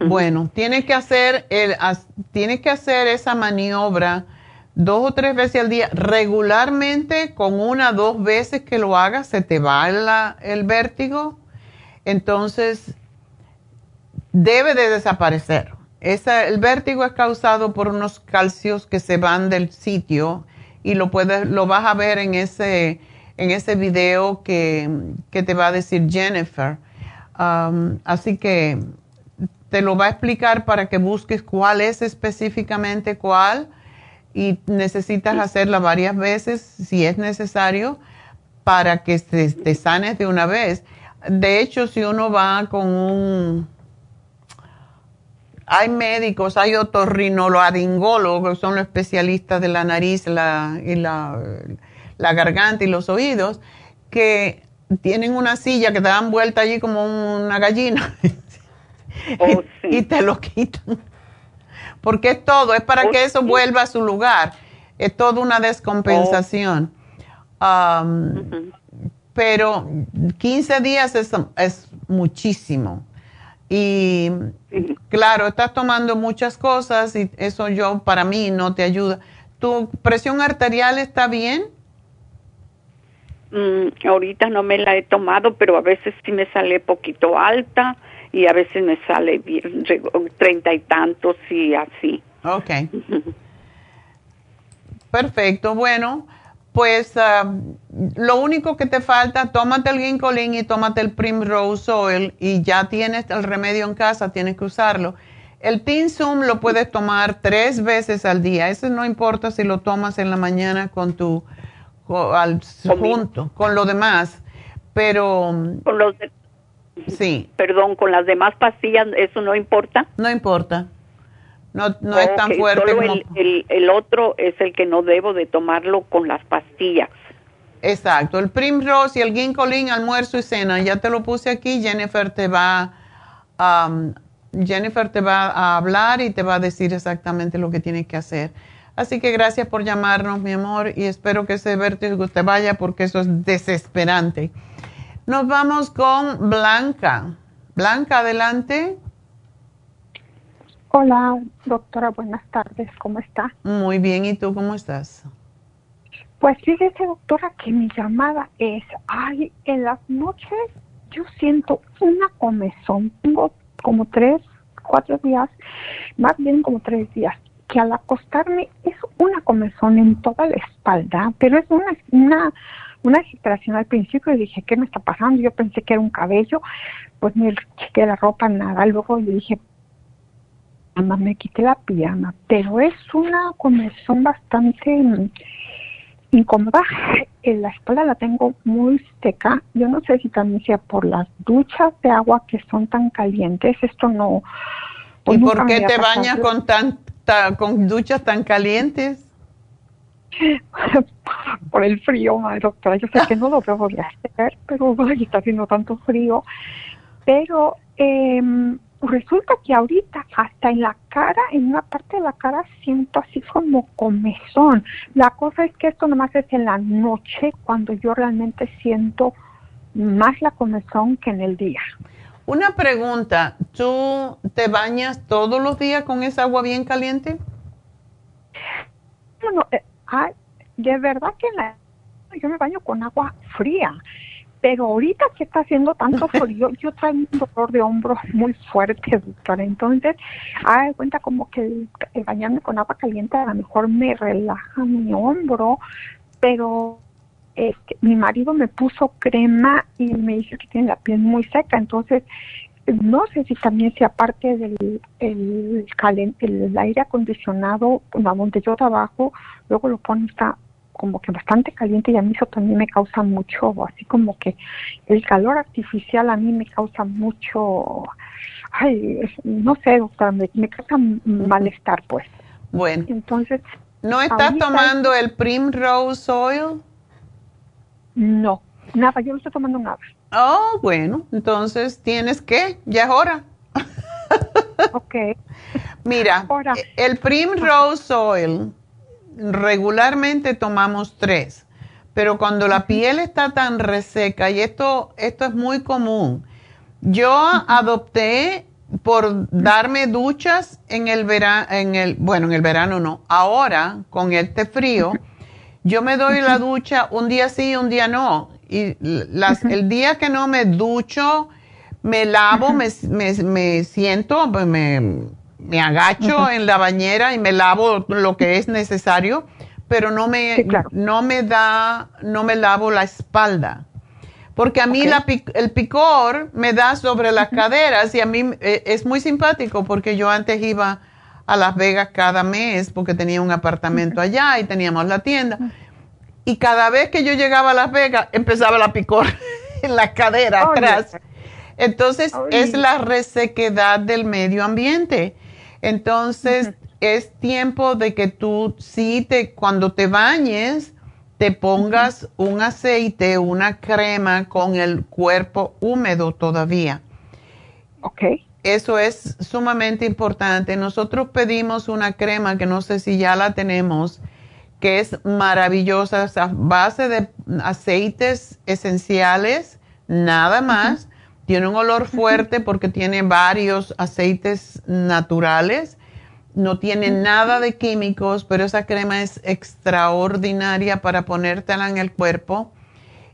Bueno, tienes que hacer el, tienes que hacer esa maniobra dos o tres veces al día regularmente con una o dos veces que lo hagas se te va el vértigo entonces debe de desaparecer el vértigo es causado por unos calcios que se van del sitio y lo puedes lo vas a ver en ese en ese video que, te va a decir Jennifer um, así que te lo va a explicar para que busques cuál es específicamente cuál y necesitas hacerla varias veces si es necesario para que te, sanes de una vez. De hecho, si uno va con un... Hay médicos, hay otorrinolaringólogos, son los especialistas de la nariz la, y la, la garganta y los oídos, que tienen una silla que te dan vuelta allí como una gallina Oh, y, te lo quitan. Porque es todo, es para oh, que eso vuelva a su lugar. Es toda una descompensación. Um, pero 15 días es, es muchísimo. Y claro, estás tomando muchas cosas y eso yo para mí no te ayuda. ¿Tu presión arterial está bien? Mm, ahorita no me la he tomado, pero a veces sí me sale poquito alta y a veces me sale bien, treinta y tantos y así. Ok. Perfecto, bueno, pues ah, lo único que te falta, tómate el ginkolin y tómate el primrose oil y ya tienes el remedio en casa, tienes que usarlo. El Tinsum lo puedes tomar tres veces al día, eso no importa si lo tomas en la mañana con tu, al, junto, con lo demás, pero... Con los Sí. Perdón, con las demás pastillas, ¿eso no importa? No importa. No, no es tan fuerte Solo el, el, otro es el que no debo de tomarlo con las pastillas. Exacto. El Primrose y el Ginkolin, almuerzo y cena. Ya te lo puse aquí. Jennifer te va, um, Jennifer te va a hablar y te va a decir exactamente lo que tienes que hacer. Así que gracias por llamarnos, mi amor, y espero que ese vértigo te vaya porque eso es desesperante. Nos vamos con Blanca. Blanca, adelante. Hola, doctora, buenas tardes, ¿cómo está? Muy bien, ¿y tú cómo estás? Pues fíjese, doctora, que mi llamada es, ay, en las noches yo siento una comezón. Tengo como tres, cuatro días, más bien como tres días, que al acostarme es una comezón en toda la espalda, pero es una, una, una al principio y dije, ¿qué me está pasando? Yo pensé que era un cabello, pues me chequé la ropa, nada. Luego le dije, mamá, me quité la pijama, pero es una comezón bastante incómoda. En la espalda la tengo muy seca. Yo no sé si también sea por las duchas de agua que son tan calientes. Esto no. pues ¿Y por qué te bañas con tanta, con duchas tan calientes? por el frío, madre doctora. Yo sé que no lo voy a hacer, pero ay, está haciendo tanto frío. Pero eh, resulta que ahorita hasta en la cara, en una parte de la cara siento así como comezón. La cosa es que esto nomás es en la noche cuando yo realmente siento más la comezón que en el día. Una pregunta, ¿tú te bañas todos los días con esa agua bien caliente? Bueno, eh, de verdad que la, yo me baño con agua fría pero ahorita que está haciendo tanto frío, yo traigo un dolor de hombros muy fuerte, doctora. Entonces, haga cuenta como que el, bañarme con agua caliente a lo mejor me relaja mi hombro, pero mi marido me puso crema y me dice que tiene la piel muy seca. Entonces, no sé si también sea parte del el, el aire acondicionado, donde yo trabajo, luego lo pone está como que bastante caliente y a mí eso también me causa mucho, así como que el calor artificial a mí me causa mucho, ay, no sé, doctora, me, causa malestar, pues. Bueno. Entonces. ¿No estás tomando el Primrose Oil? No, nada, yo no estoy tomando nada. Oh, bueno, entonces tienes que, ya es hora. ok. Mira, el Primrose Oil regularmente tomamos tres, pero cuando la piel está tan reseca, y esto, esto es muy común, yo adopté por darme duchas en el verano, en el, bueno, en el verano no, ahora con este frío, yo me doy la ducha un día sí, un día no. Y las, el día que no me ducho, me lavo, me, me, me siento, pues me me agacho en la bañera y me lavo lo que es necesario, pero no me, no me da, no me lavo la espalda. Porque a mí la, el picor me da sobre las caderas y a mí eh, es muy simpático porque yo antes iba a Las Vegas cada mes porque tenía un apartamento allá y teníamos la tienda. Y cada vez que yo llegaba a Las Vegas empezaba la picor en la cadera atrás. Entonces es la resequedad del medio ambiente. Entonces, es tiempo de que tú sí te, cuando te bañes, te pongas un aceite, una crema con el cuerpo húmedo todavía. Ok. Eso es sumamente importante. Nosotros pedimos una crema que no sé si ya la tenemos, que es maravillosa, base de aceites esenciales, nada más. Tiene un olor fuerte porque tiene varios aceites naturales. No tiene nada de químicos, pero esa crema es extraordinaria para ponértela en el cuerpo.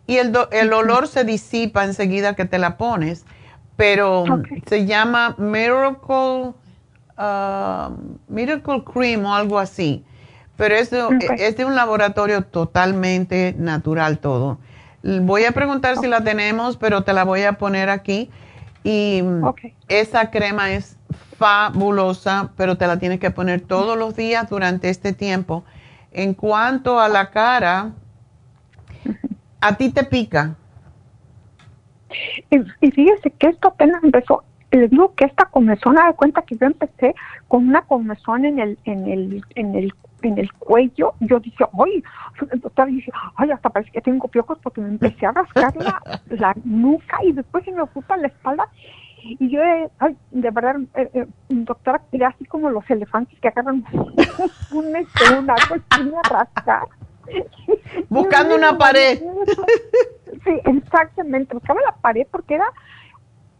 Y el, el olor se disipa enseguida que te la pones. Pero se llama Miracle, uh, Miracle Cream o algo así. Pero es es de un laboratorio totalmente natural todo. Voy a preguntar si la tenemos, pero te la voy a poner aquí. Y esa crema es fabulosa, pero te la tienes que poner todos los días durante este tiempo. En cuanto a la cara, ¿a ti te pica? Y, fíjese que esto apenas empezó. Le digo que esta comezón, de cuenta que yo empecé con una comezón en el, en el, en el en el cuello, yo dije, ay, el doctor dice, ay, hasta parece que tengo piojos porque me empecé a rascar la, nuca y después se me ocupa la espalda. Y yo, eh, ay, de verdad, eh, eh, doctora, era así como los elefantes que agarran un, este, un árbol y a rascar. Buscando una pared. Sí, exactamente, buscaba la pared porque era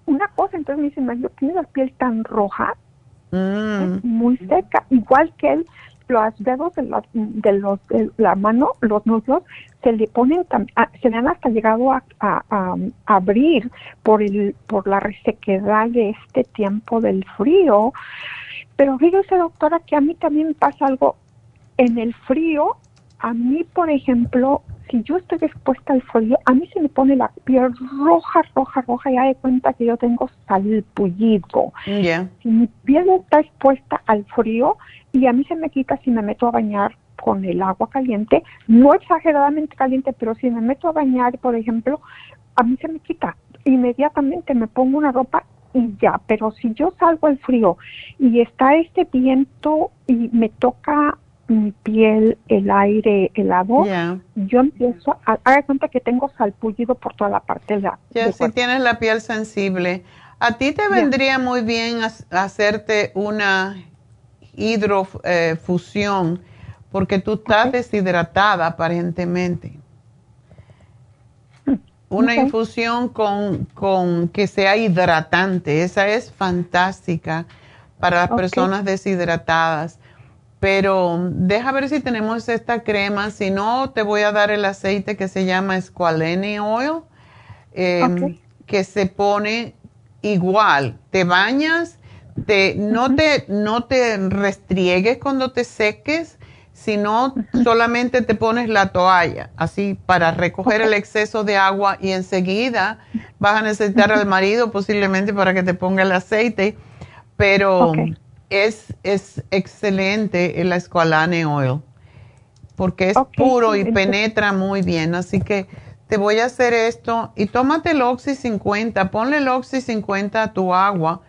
una cosa, entonces me dice, yo tiene la piel tan roja, mm. muy seca, igual que él los dedos de, los, de, los, de la mano, los muslos, se le ponen, ah, se le han hasta llegado a, a, abrir por, el, por la resequedad de este tiempo del frío. Pero fíjese, doctora, que a mí también pasa algo en el frío. A mí, por ejemplo, si yo estoy expuesta al frío, a mí se me pone la piel roja, roja, roja, y ya de cuenta que yo tengo salpullido. Si mi piel está expuesta al frío y a mí se me quita si me meto a bañar con el agua caliente, no exageradamente caliente, pero si me meto a bañar, por ejemplo, a mí se me quita. Inmediatamente me pongo una ropa y ya, pero si yo salgo al frío y está este viento y me toca mi piel, el aire helado, yo empiezo a dar cuenta que tengo salpullido por toda la parte de la. Ya, si tienes la piel sensible, a ti te vendría muy bien hacerte una hidrofusión porque tú estás deshidratada aparentemente. Mm, una infusión con, con, que sea hidratante, esa es fantástica para las personas deshidratadas pero deja ver si tenemos esta crema. Si no, te voy a dar el aceite que se llama Squalene Oil, em, que se pone igual. Te bañas, te, no, te, no te restriegues cuando te seques, sino solamente te pones la toalla, así para recoger el exceso de agua y enseguida vas a necesitar al marido posiblemente para que te ponga el aceite, pero es, es excelente el Esqualane Oil porque es puro y penetra muy bien. Así que te voy a hacer esto y tómate el Oxy 50, ponle el Oxy 50 a tu agua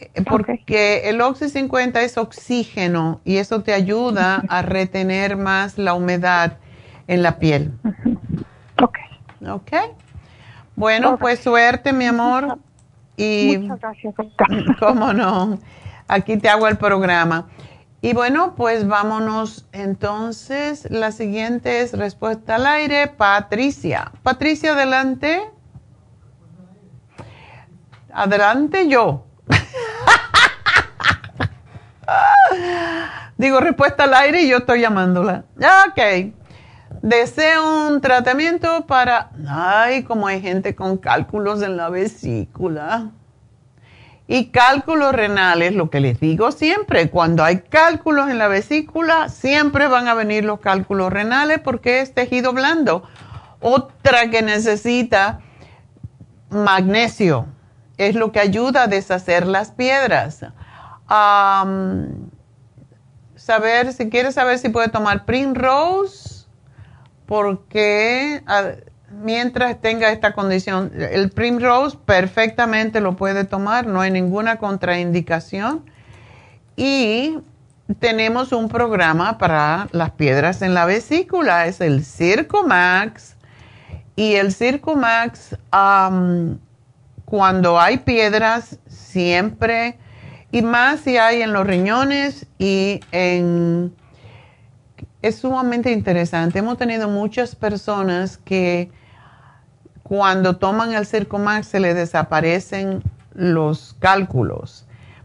eh, porque el Oxy 50 es oxígeno y eso te ayuda a retener más la humedad en la piel. Ok. Ok. Bueno, pues suerte, mi amor. Y, Muchas gracias, ¿Cómo no? Aquí te hago el programa. Y bueno, pues vámonos entonces. La siguiente es respuesta al aire, Patricia. Patricia, adelante. Adelante yo. Digo respuesta al aire y yo estoy llamándola. Ok. Deseo un tratamiento para... Ay, como hay gente con cálculos en la vesícula. Y cálculos renales, lo que les digo siempre, cuando hay cálculos en la vesícula, siempre van a venir los cálculos renales porque es tejido blando. Otra que necesita magnesio, es lo que ayuda a deshacer las piedras. saber, si quieres saber si puede tomar Primrose, porque mientras tenga esta condición. El Primrose perfectamente lo puede tomar, no hay ninguna contraindicación. Y tenemos un programa para las piedras en la vesícula, es el Circo Max. Y el Circo Max, cuando hay piedras, siempre, y más si hay en los riñones y en... Es sumamente interesante. Hemos tenido muchas personas que cuando toman el Circomax se les desaparecen los cálculos,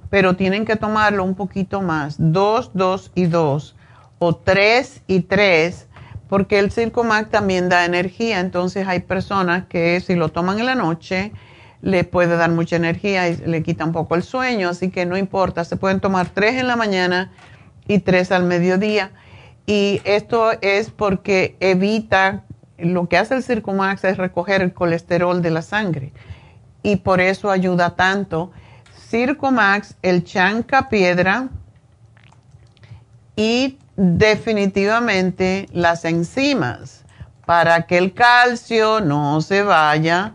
pero tienen que tomarlo un poquito más, 2, 2 y 2 o 3 y 3, porque el Circomax también da energía, entonces hay personas que si lo toman en la noche le puede dar mucha energía y le quita un poco el sueño, así que no importa, se pueden tomar 3 en la mañana y 3 al mediodía. Y esto es porque evita lo que hace el Circumax es recoger el colesterol de la sangre y por eso ayuda tanto. Circumax, el chanca piedra y definitivamente las enzimas para que el calcio no se vaya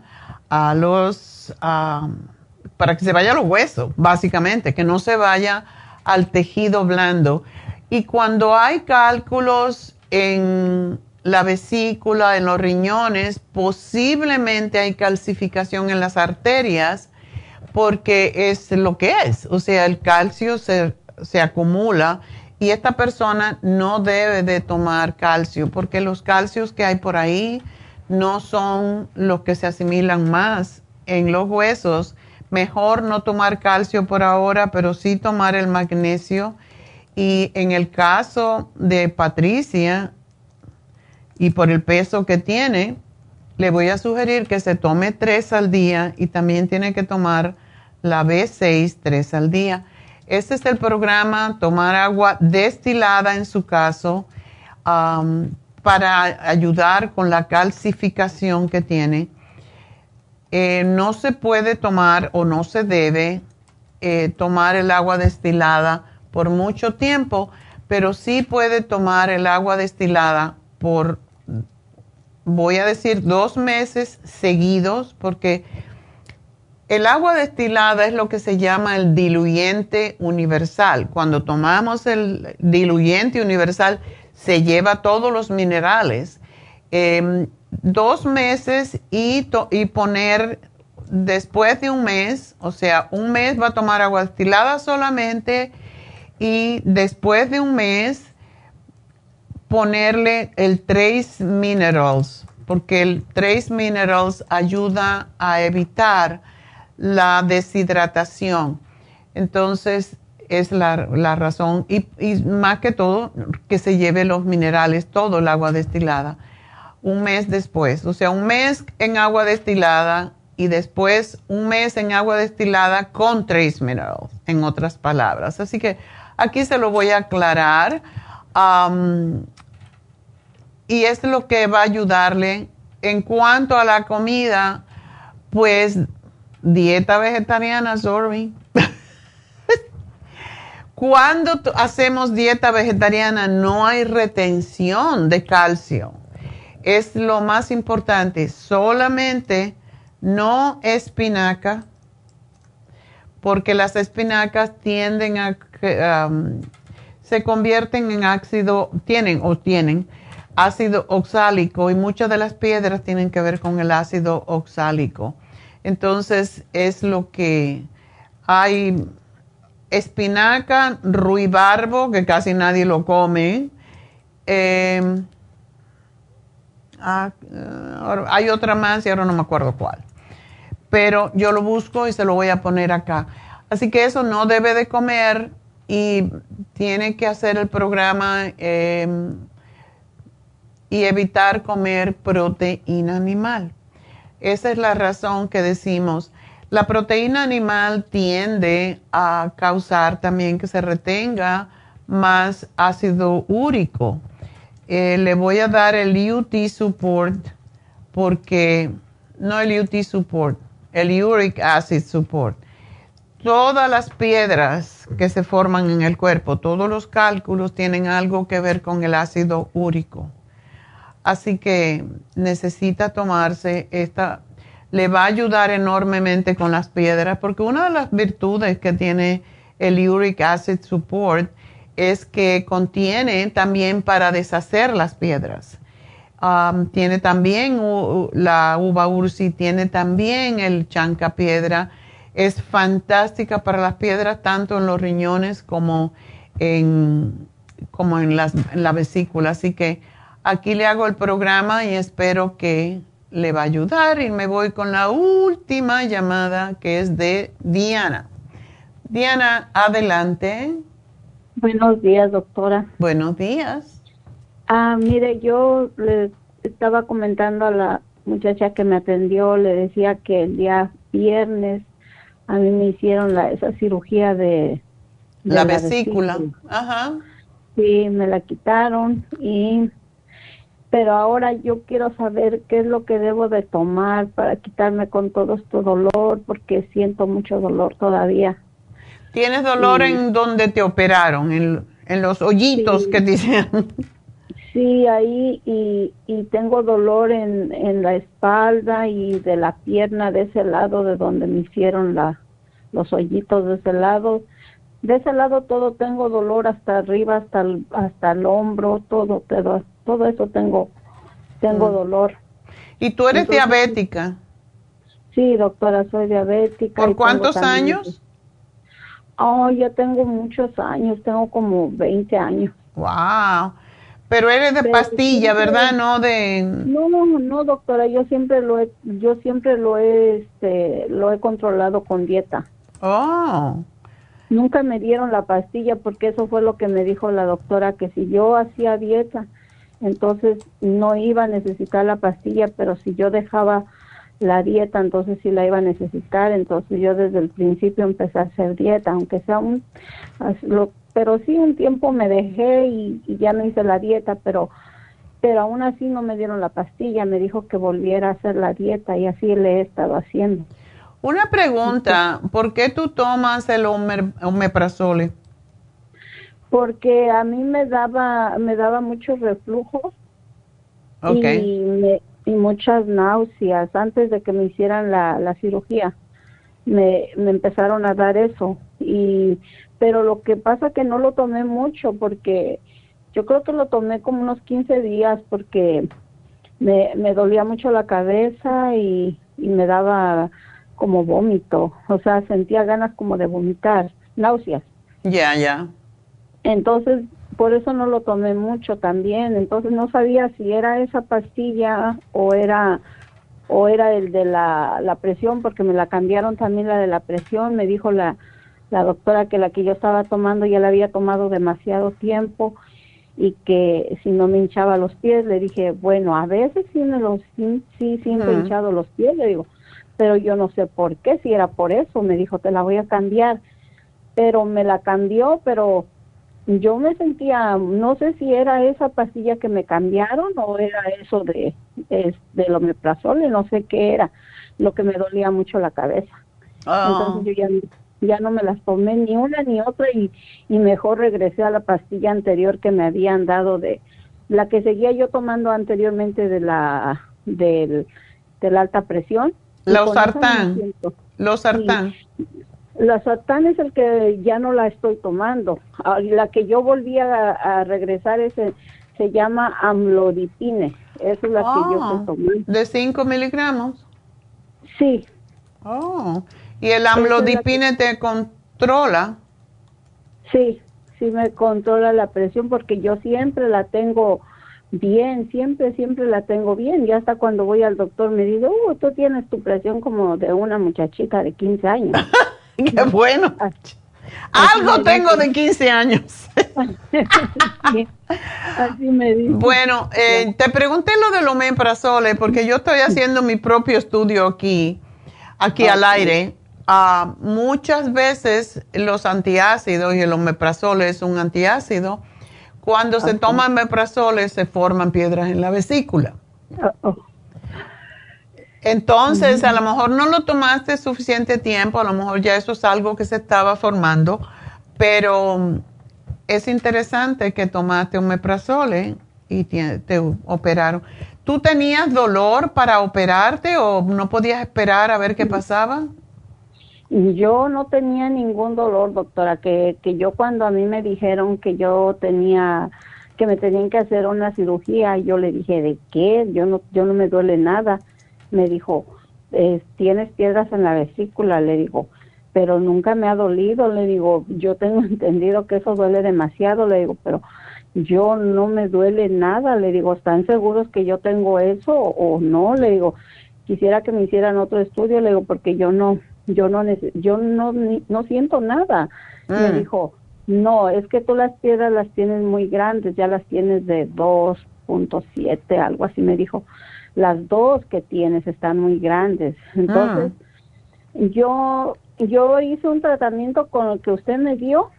a los, para que se vaya a los huesos, básicamente, que no se vaya al tejido blando. Y cuando hay cálculos en la vesícula, en los riñones, posiblemente hay calcificación en las arterias porque es lo que es, o sea, el calcio se, se acumula y esta persona no debe de tomar calcio porque los calcios que hay por ahí no son los que se asimilan más en los huesos. Mejor no tomar calcio por ahora, pero sí tomar el magnesio Y en el caso de Patricia, y por el peso que tiene, le voy a sugerir que se tome tres al día y también tiene que tomar la B6 tres al día. Este es el programa, tomar agua destilada en su caso, para ayudar con la calcificación que tiene. Eh, no se puede tomar o no se debe eh, tomar el agua destilada por mucho tiempo, pero sí puede tomar el agua destilada por, voy a decir, dos meses seguidos, porque el agua destilada es lo que se llama el diluyente universal. Cuando tomamos el diluyente universal, se lleva todos los minerales. Em, dos meses y, y poner después de un mes, o sea, un mes va a tomar agua destilada solamente y después de un mes ponerle el Trace Minerals, porque el Trace Minerals ayuda a evitar la deshidratación. Entonces, es la, razón, y, y, más que todo, que se lleve los minerales, todo el agua destilada un mes después. O sea, un mes en agua destilada y después un mes en agua destilada con trace minerals, en otras palabras. Así que aquí se lo voy a aclarar. Y es lo que va a ayudarle. En cuanto a la comida, pues dieta vegetariana, sorry. Cuando hacemos dieta vegetariana no hay retención de calcio es lo más importante. Solamente no espinaca, porque las espinacas tienden a, se convierten en ácido, tienen o tienen ácido oxálico y muchas de las piedras tienen que ver con el ácido oxálico. Entonces es lo que hay espinaca, ruibarbo, que casi nadie lo come. Eh, Ah, eh, hay otra más y ahora no me acuerdo cuál. Pero yo lo busco y se lo voy a poner acá. Así que eso no debe de comer y tiene que hacer el programa em, y evitar comer proteína animal. Esa es la razón que decimos. La proteína animal tiende a causar también que se retenga más ácido úrico eh, le voy a dar el UT Support porque, no el UT Support, el Uric Acid Support. Todas las piedras que se forman en el cuerpo, todos los cálculos tienen algo que ver con el ácido úrico. Así que necesita tomarse esta, le va a ayudar enormemente con las piedras, porque una de las virtudes que tiene el Uric Acid Support es que contiene también para deshacer las piedras. Um, tiene también la uva ursi, tiene también el chanca piedra. Es fantástica para las piedras, tanto en los riñones como en, como en, en la vesícula. Así que aquí le hago el programa y espero que le va a ayudar. Y me voy con la última llamada que es de Diana. Diana, adelante. Buenos días, doctora. Buenos días. Ah, mire, yo le estaba comentando a la muchacha que me atendió, le decía que el día viernes a mí me hicieron la, esa cirugía de, la, vesícula. Ajá. Sí, me la quitaron y pero ahora yo quiero saber qué es lo que debo de tomar para quitarme con todo este dolor porque siento mucho dolor todavía. ¿Tienes dolor en donde te operaron? En, los hoyitos que dicen. Sí, ahí y, y tengo dolor en, en, la espalda y de la pierna de ese lado de donde me hicieron la, los hoyitos de ese lado. De ese lado todo tengo dolor hasta arriba, hasta el, hasta el hombro, todo, todo, todo eso tengo, tengo mm. dolor. ¿Y tú eres diabética? Sí, doctora, soy diabética. ¿Por cuántos años? Oh, yo tengo muchos años, tengo como 20 años. Wow. Pero eres de pastilla, ¿verdad? No de No, no, doctora, yo siempre lo he yo siempre lo he este lo he controlado con dieta. Oh. Nunca me dieron la pastilla porque eso fue lo que me dijo la doctora, que si yo hacía dieta, entonces no iba a necesitar la pastilla, pero si yo dejaba la dieta, entonces sí la iba a necesitar, entonces yo desde el principio empecé a hacer dieta, aunque sea un, pero sí un tiempo me dejé y, ya no hice la dieta, pero pero aún así no me dieron la pastilla, me dijo que volviera a hacer la dieta y así le he estado haciendo. Una pregunta, ¿por qué tú tomas el omeprazole? Porque a mí me daba me daba mucho reflujo y, y, muchas náuseas antes de que me hicieran la, la cirugía. Me, me empezaron a dar eso y pero lo que pasa que no lo tomé mucho porque yo creo que lo tomé como unos 15 días porque me, me dolía mucho la cabeza y, y me daba como vómito, o sea, sentía ganas como de vomitar, náuseas. Ya, ya. Entonces, por eso no lo tomé mucho también, entonces no sabía si era esa pastilla o era o era el de la, la presión, porque me la cambiaron también la de la presión, me dijo la, la doctora que la que yo estaba tomando ya la había tomado demasiado tiempo y que si no me hinchaba los pies, le dije, bueno, a veces sí me los, sí, sí siento hinchado los pies, le digo, pero yo no sé por qué, si era por eso, me dijo, te la voy a cambiar, pero me la cambió, pero yo me sentía, no sé si era esa pastilla que me cambiaron o era eso de, de, del omeprazol, no sé qué era, lo que me dolía mucho la cabeza. Ah. Entonces yo ya, ya no me las tomé ni una ni otra y, y mejor regresé a la pastilla anterior que me habían dado de la que seguía yo tomando anteriormente de la del de la alta presión los sartán. Los sartán. La sartán es el que ya no la estoy tomando. Ah, la que yo volví a, regresar es se llama amlodipine. Esa es la que yo estoy tomando. ¿De 5 miligramos? Sí. Oh. ¿Y el amlodipine te controla? Sí, sí me controla la presión porque yo siempre la tengo bien, siempre, siempre la tengo bien. Y hasta cuando voy al doctor me dice, uh, tú tienes tu presión como de una muchachita de 15 años. ¡Qué bueno! Algo tengo de 15 años. Así me dice. Bueno, eh, te pregunté lo del omeprazole porque yo estoy haciendo mi propio estudio aquí, aquí al aire. Ah, muchas veces los antiácidos y el omeprazole es un antiácido. Cuando se toma omeprazole se forman piedras en la vesícula. Entonces, a lo mejor no lo tomaste suficiente tiempo, a lo mejor ya eso es algo que se estaba formando, pero es interesante que tomaste omeprazole y te, te operaron. ¿Tú tenías dolor para operarte o no podías esperar a ver qué pasaba? Yo no tenía ningún dolor, doctora, que, que yo cuando a mí me dijeron que yo tenía, que me tenían que hacer una cirugía, yo le dije, ¿de qué? Yo no, yo no me duele nada. Me dijo, tienes piedras en la vesícula, le digo, pero nunca me ha dolido, le digo, yo tengo entendido que eso duele demasiado, le digo, pero yo no me duele nada, le digo, ¿están seguros que yo tengo eso o no? Le digo, quisiera que me hicieran otro estudio, le digo, porque yo no, yo no, yo no, no siento nada. Me Mm. dijo, no, es que tú las piedras las tienes muy grandes, ya las tienes de 2.7, algo así me dijo. Las dos que tienes están muy grandes. Entonces, yo, yo hice un tratamiento con el que usted me dio,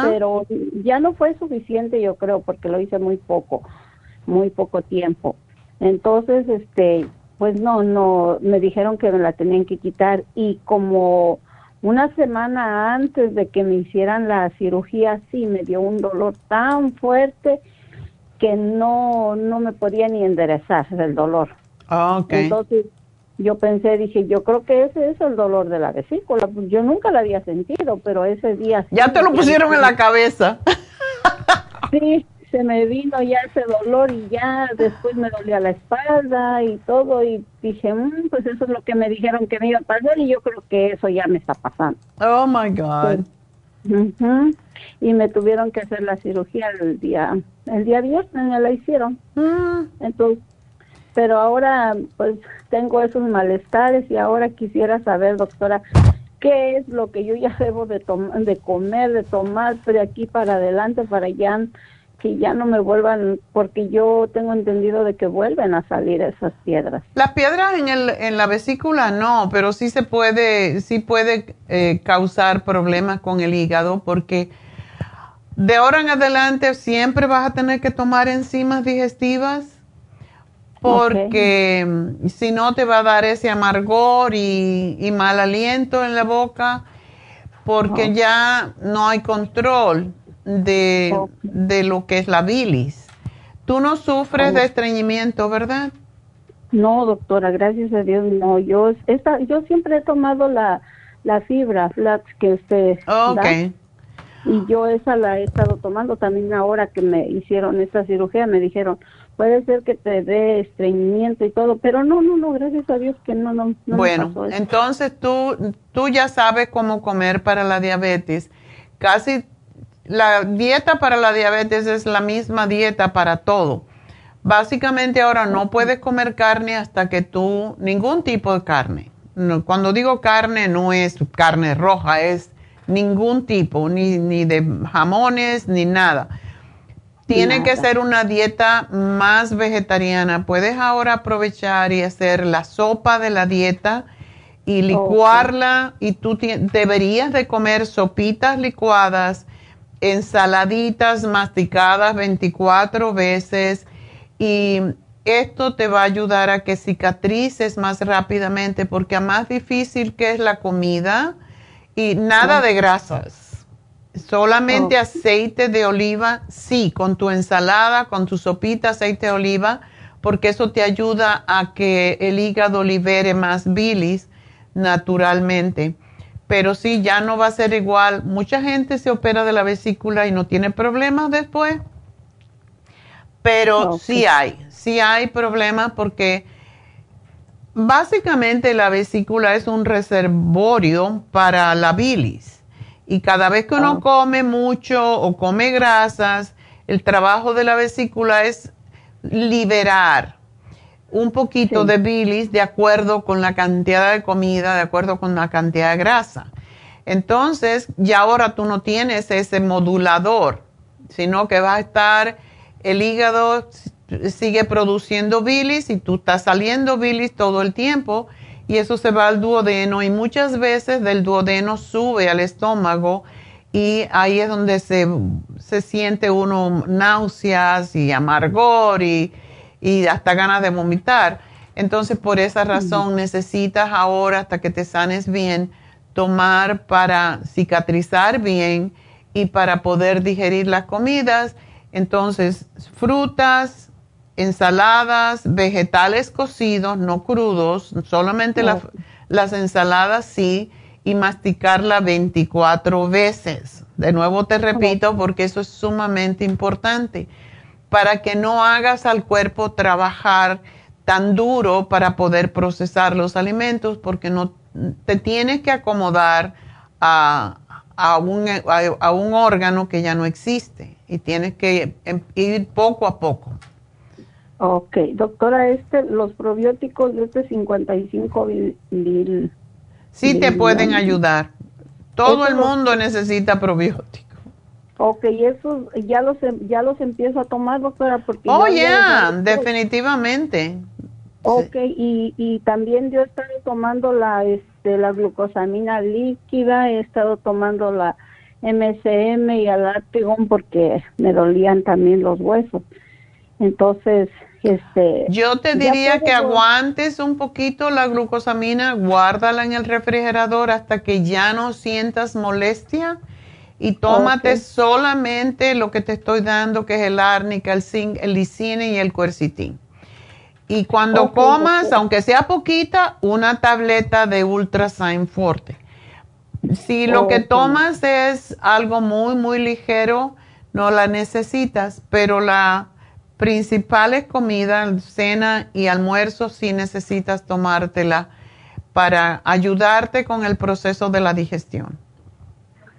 pero ya no fue suficiente, yo creo, porque lo hice muy poco, muy poco tiempo. Entonces, este, pues no, no, me dijeron que me la tenían que quitar y como una semana antes de que me hicieran la cirugía, sí, me dio un dolor tan fuerte que no, no me podía ni enderezar del dolor. Ah, ok. Entonces, yo pensé, dije, yo creo que ese es el dolor de la vesícula. Pues Yo nunca la había sentido, pero ese día... Ya te lo pusieron en la cabeza. Sí, se me vino ya ese dolor y ya después me dolía la espalda y todo y dije, "Mm, pues eso es lo que me dijeron que me iba a pasar y yo creo que eso ya me está pasando. Oh my God. Ujú. Y me tuvieron que hacer la cirugía el día, el día viernes me la hicieron. Entonces, pero ahora pues tengo esos malestares y ahora quisiera saber, doctora, qué es lo que yo ya debo de, de comer, de tomar de aquí para adelante, para allá, que ya no me vuelvan, porque yo tengo entendido de que vuelven a salir esas piedras. Las piedras en, el, en la vesícula no, pero sí se puede, sí puede eh, causar problemas con el hígado porque de ahora en adelante siempre vas a tener que tomar enzimas digestivas porque si no te va a dar ese amargor y, mal aliento en la boca porque ya no hay control de, de, lo que es la bilis. Tú no sufres de estreñimiento, ¿verdad? No, doctora, gracias a Dios, no. Yo, esta, yo siempre he tomado la, la fibra flax que usted okay. Y yo esa la he estado tomando también ahora que me hicieron esta cirugía, me dijeron, puede ser que te dé estreñimiento y todo, pero no, no, no, gracias a Dios que no, no. no bueno, entonces tú, tú ya sabes cómo comer para la diabetes. Casi la dieta para la diabetes es la misma dieta para todo. Básicamente ahora no puedes comer carne hasta que tú, ningún tipo de carne. cuando digo carne no es carne roja, es ningún tipo, ni, ni de jamones, ni nada. Tiene que ser una dieta más vegetariana. Puedes ahora aprovechar y hacer la sopa de la dieta y licuarla y tú deberías de comer sopitas licuadas ensaladitas masticadas 24 veces. Y esto te va a ayudar a que cicatrices más rápidamente porque a más difícil que es la comida y nada de grasas. Solamente aceite de oliva, sí, con tu ensalada, con tu sopita, aceite de oliva, porque eso te ayuda a que el hígado libere más bilis naturalmente pero sí, ya no va a ser igual. Mucha gente se opera de la vesícula y no tiene problemas después, pero sí hay, sí hay problemas porque básicamente la vesícula es un reservorio para la bilis. Y cada vez que uno come mucho o come grasas, el trabajo de la vesícula es liberar un poquito de bilis de acuerdo con la cantidad de comida, de acuerdo con la cantidad de grasa. Entonces, ya ahora tú no tienes ese modulador, sino que va a estar, el hígado sigue produciendo bilis y tú estás saliendo bilis todo el tiempo y eso se va al duodeno y muchas veces del duodeno sube al estómago y ahí es donde se, se siente uno náuseas y amargor y y hasta ganas de vomitar. Entonces, por esa razón necesitas ahora, hasta que te sanes bien, tomar para cicatrizar bien y para poder digerir las comidas. Entonces, frutas, ensaladas, vegetales cocidos, no crudos, solamente las ensaladas sí, y masticarla 24 veces. De nuevo te repito, porque eso es sumamente importante para que no hagas al cuerpo trabajar tan duro para poder procesar los alimentos, porque no te tienes que acomodar a, un, a, un órgano que ya no existe y tienes que em, ir poco a poco. Ok, doctora, este, los probióticos de este 55 mil... Sí te pueden ayudar. Todo el mundo necesita probióticos. Ok, eso ya los em, ya los empiezo a tomar, doctora, porque Oh, ya, definitivamente. Ok, y, y también yo he estado tomando la este la glucosamina líquida, he estado tomando la MCM y el Artigón porque me dolían también los huesos. Entonces, este Yo te diría que aguantes un poquito la glucosamina, guárdala en el refrigerador hasta que ya no sientas molestia y tómate solamente lo que te estoy dando, que es el árnica, el zinc, el lisine y el quercitín. Y cuando comas, aunque sea poquita, una tableta de Ultrasign Forte. Si lo que tomas es algo muy, muy ligero, no la necesitas, pero la principal es comida, cena y almuerzo, sí necesitas tomártela para ayudarte con el proceso de la digestión.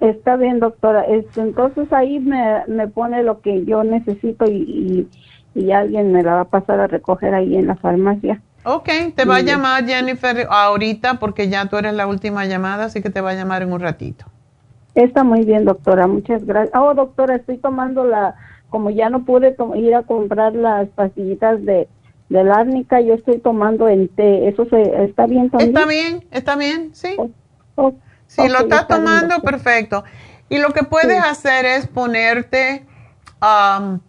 Está bien, doctora. Este, entonces ahí me, me pone lo que yo necesito y, y, alguien me la va a pasar a recoger ahí en la farmacia. Ok, te va a llamar Jennifer ahorita porque ya tú eres la última llamada, así que te va a llamar en un ratito. Está muy bien, doctora. Muchas gracias. Oh, doctora, estoy tomando la, como ya no pude ir a comprar las pastillitas de, de la árnica, yo estoy tomando en té. ¿Eso se, está bien también? Está bien, está bien, sí. Oh, oh, si lo estás tomando, perfecto. Y lo que puedes hacer es ponerte um,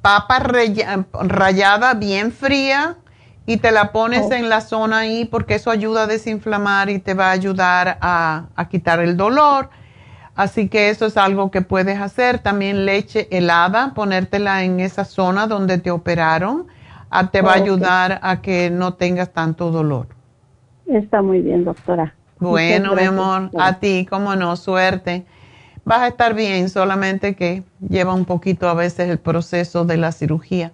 papa rallada bien fría y te la pones oh. en la zona ahí porque eso ayuda a desinflamar y te va a ayudar a, a quitar el dolor Así que eso es algo que puedes hacer. También leche helada, ponértela en esa zona donde te operaron, ah, te va a ayudar a que no tengas tanto dolor. Está muy bien, doctora. Bueno, mi amor, a ti, cómo no, suerte. Vas a estar bien, solamente que lleva un poquito a veces el proceso de la cirugía.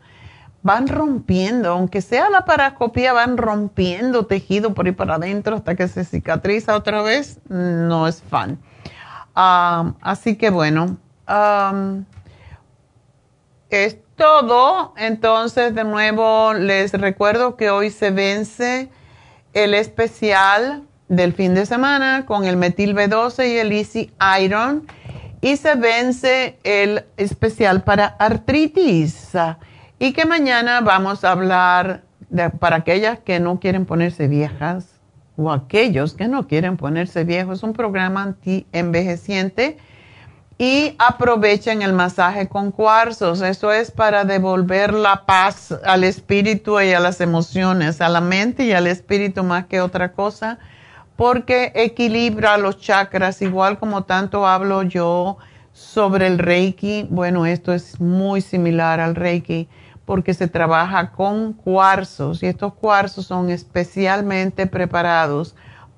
Van rompiendo, aunque sea la parascopía, van rompiendo tejido por ahí para adentro hasta que se cicatriza otra vez. No es fan así que bueno, es todo. Entonces, de nuevo, les recuerdo que hoy se vence el especial del fin de semana con el metil B12 y el Easy Iron. Y se vence el especial para artritis. Y que mañana vamos a hablar de, para aquellas que no quieren ponerse viejas o aquellos que no quieren ponerse viejos. Es un programa anti-envejeciente y aprovechen el masaje con cuarzos. Eso es para devolver la paz al espíritu y a las emociones, a la mente y al espíritu más que otra cosa, porque equilibra los chakras, igual como tanto hablo yo sobre el Reiki. Bueno, esto es muy similar al Reiki porque se trabaja con cuarzos y estos cuarzos son especialmente preparados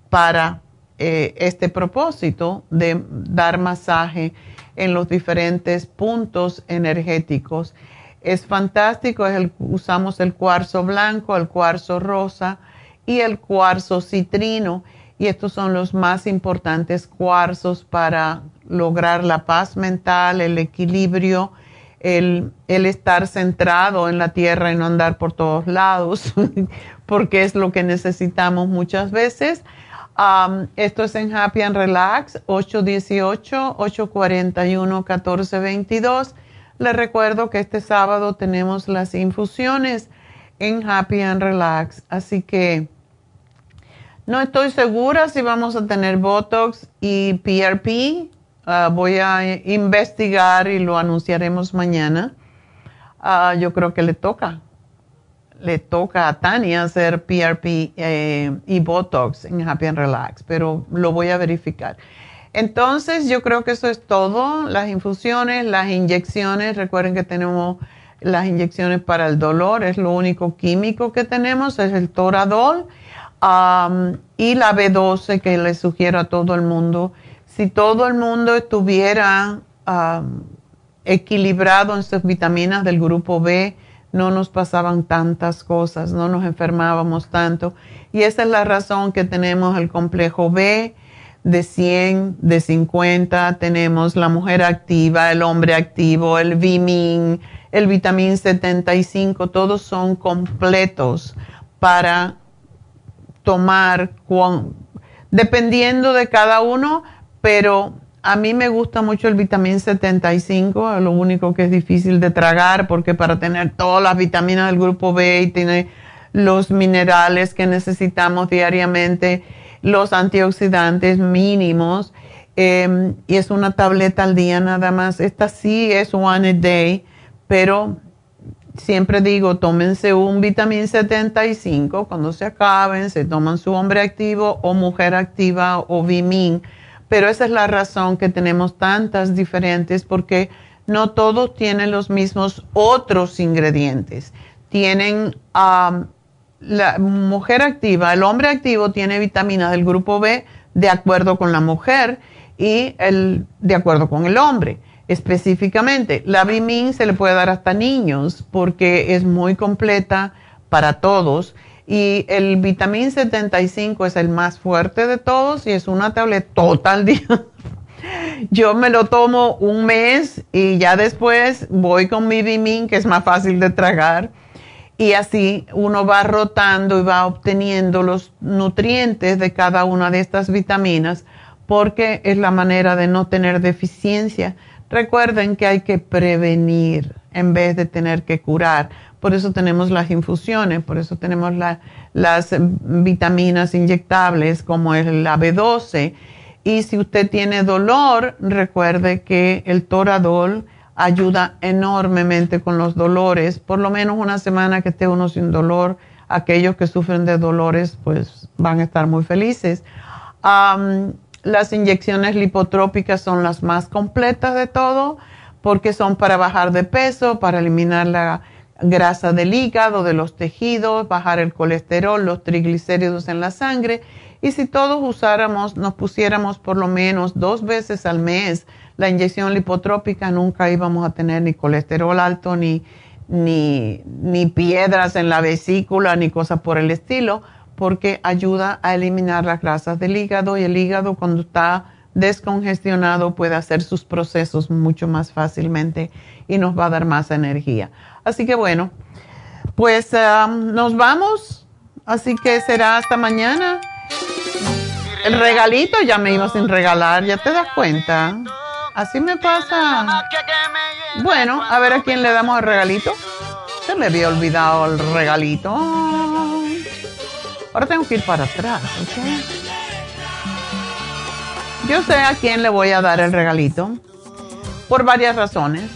para eh, este propósito de dar masaje en los diferentes puntos energéticos. Es fantástico, usamos el cuarzo blanco, el cuarzo rosa y el cuarzo citrino y estos son los más importantes cuarzos para lograr la paz mental, el equilibrio, el, estar centrado en la tierra y no andar por todos lados, porque es lo que necesitamos muchas veces. Esto es en Happy and Relax, 818-841-1422. Les recuerdo que este sábado tenemos las infusiones en Happy and Relax, así que no estoy segura si vamos a tener Botox y PRP Ah, voy a investigar y lo anunciaremos mañana. Ah, yo creo que le toca. Le toca a Tania hacer PRP eh, y Botox en Happy and Relax, pero lo voy a verificar. Entonces, yo creo que eso es todo. Las infusiones, las inyecciones. Recuerden que tenemos las inyecciones para el dolor. Es lo único químico que tenemos. Es el Toradol y la B12 que les sugiero a todo el mundo si todo el mundo estuviera equilibrado en sus vitaminas del grupo B, no nos pasaban tantas cosas, no nos enfermábamos tanto. Y esa es la razón que tenemos el complejo B de 100, de 50, tenemos la mujer activa, el hombre activo, el Vimin, el vitamín 75, todos son completos para tomar, dependiendo de cada uno, pero a mí me gusta mucho el vitamín 75, lo único que es difícil de tragar porque para tener todas las vitaminas del grupo B y tiene los minerales que necesitamos diariamente, los antioxidantes mínimos, em, y es una tableta al día nada más. Esta sí es one a day, pero siempre digo, tómense un vitamín 75, cuando se acaben, se toman su hombre activo o mujer activa o Vimin pero esa es la razón que tenemos tantas diferentes porque no todos tienen los mismos otros ingredientes. Tienen la mujer activa, el hombre activo tiene vitaminas del grupo B de acuerdo con la mujer y el de acuerdo con el hombre. Específicamente, la Bimin se le puede dar hasta niños porque es muy completa para todos y el vitamín 75 es el más fuerte de todos y es una tableta total día. Yo me lo tomo un mes y ya después voy con mi Vimin, que es más fácil de tragar. y así uno va rotando y va obteniendo los nutrientes de cada una de estas vitaminas porque es la manera de no tener deficiencia. Recuerden que hay que prevenir en vez de tener que curar. Por eso tenemos las infusiones, por eso tenemos las vitaminas inyectables como el la B12. Y si usted tiene dolor, recuerde que el Toradol ayuda enormemente con los dolores. Por lo menos una semana que esté uno sin dolor, aquellos que sufren de dolores pues van a estar muy felices. Las inyecciones lipotrópicas son las más completas de todo porque son para bajar de peso, para eliminar la grasa del hígado, de los tejidos, bajar el colesterol, los triglicéridos en la sangre. Y si todos usáramos, nos pusiéramos por lo menos dos veces al mes la inyección lipotrópica, nunca íbamos a tener ni colesterol alto, ni, ni, ni piedras en la vesícula, ni cosas por el estilo, porque ayuda a eliminar las grasas del hígado y el hígado cuando está descongestionado puede hacer sus procesos mucho más fácilmente y nos va a dar más energía. Así que bueno, pues nos vamos. Así que será hasta mañana. El regalito ya me iba sin regalar, ya te das cuenta. Así me pasa. Bueno, a ver a quién le damos el regalito. Se me había olvidado el regalito. Ahora tengo que ir para atrás, ¿ok? Yo sé a quién le voy a dar el regalito. Por varias razones.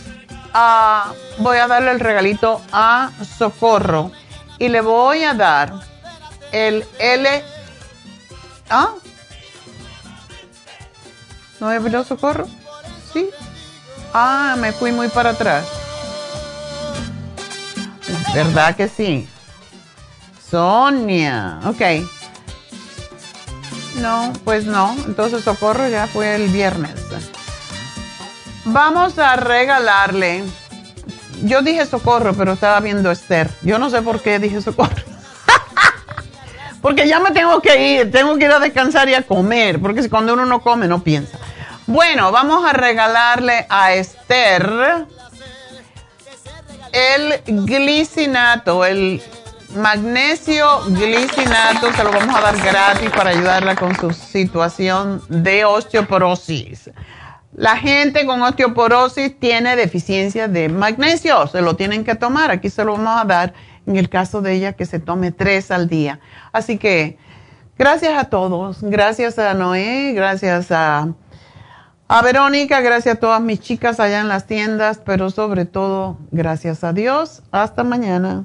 Ah, voy a darle el regalito a Socorro. Y le voy a dar el L. ¿Ah? ¿No he habido Socorro? Sí. Ah, me fui muy para atrás. ¿Verdad que sí? Sonia. Ok. No, pues no. Entonces Socorro ya fue el viernes. Vamos a regalarle. Yo dije Socorro, pero estaba viendo Esther. Yo no sé por qué dije Socorro. porque ya me tengo que ir. Tengo que ir a descansar y a comer. Porque cuando uno no come, no piensa. Bueno, vamos a regalarle a Esther el glicinato, el magnesio glicinato, se lo vamos a dar gratis para ayudarla con su situación de osteoporosis. La gente con osteoporosis tiene deficiencia de magnesio, se lo tienen que tomar. Aquí se lo vamos a dar en el caso de ella que se tome tres al día. Así que gracias a todos, gracias a Noé, gracias a a Verónica, gracias a todas mis chicas allá en las tiendas, pero sobre todo, gracias a Dios. Hasta mañana.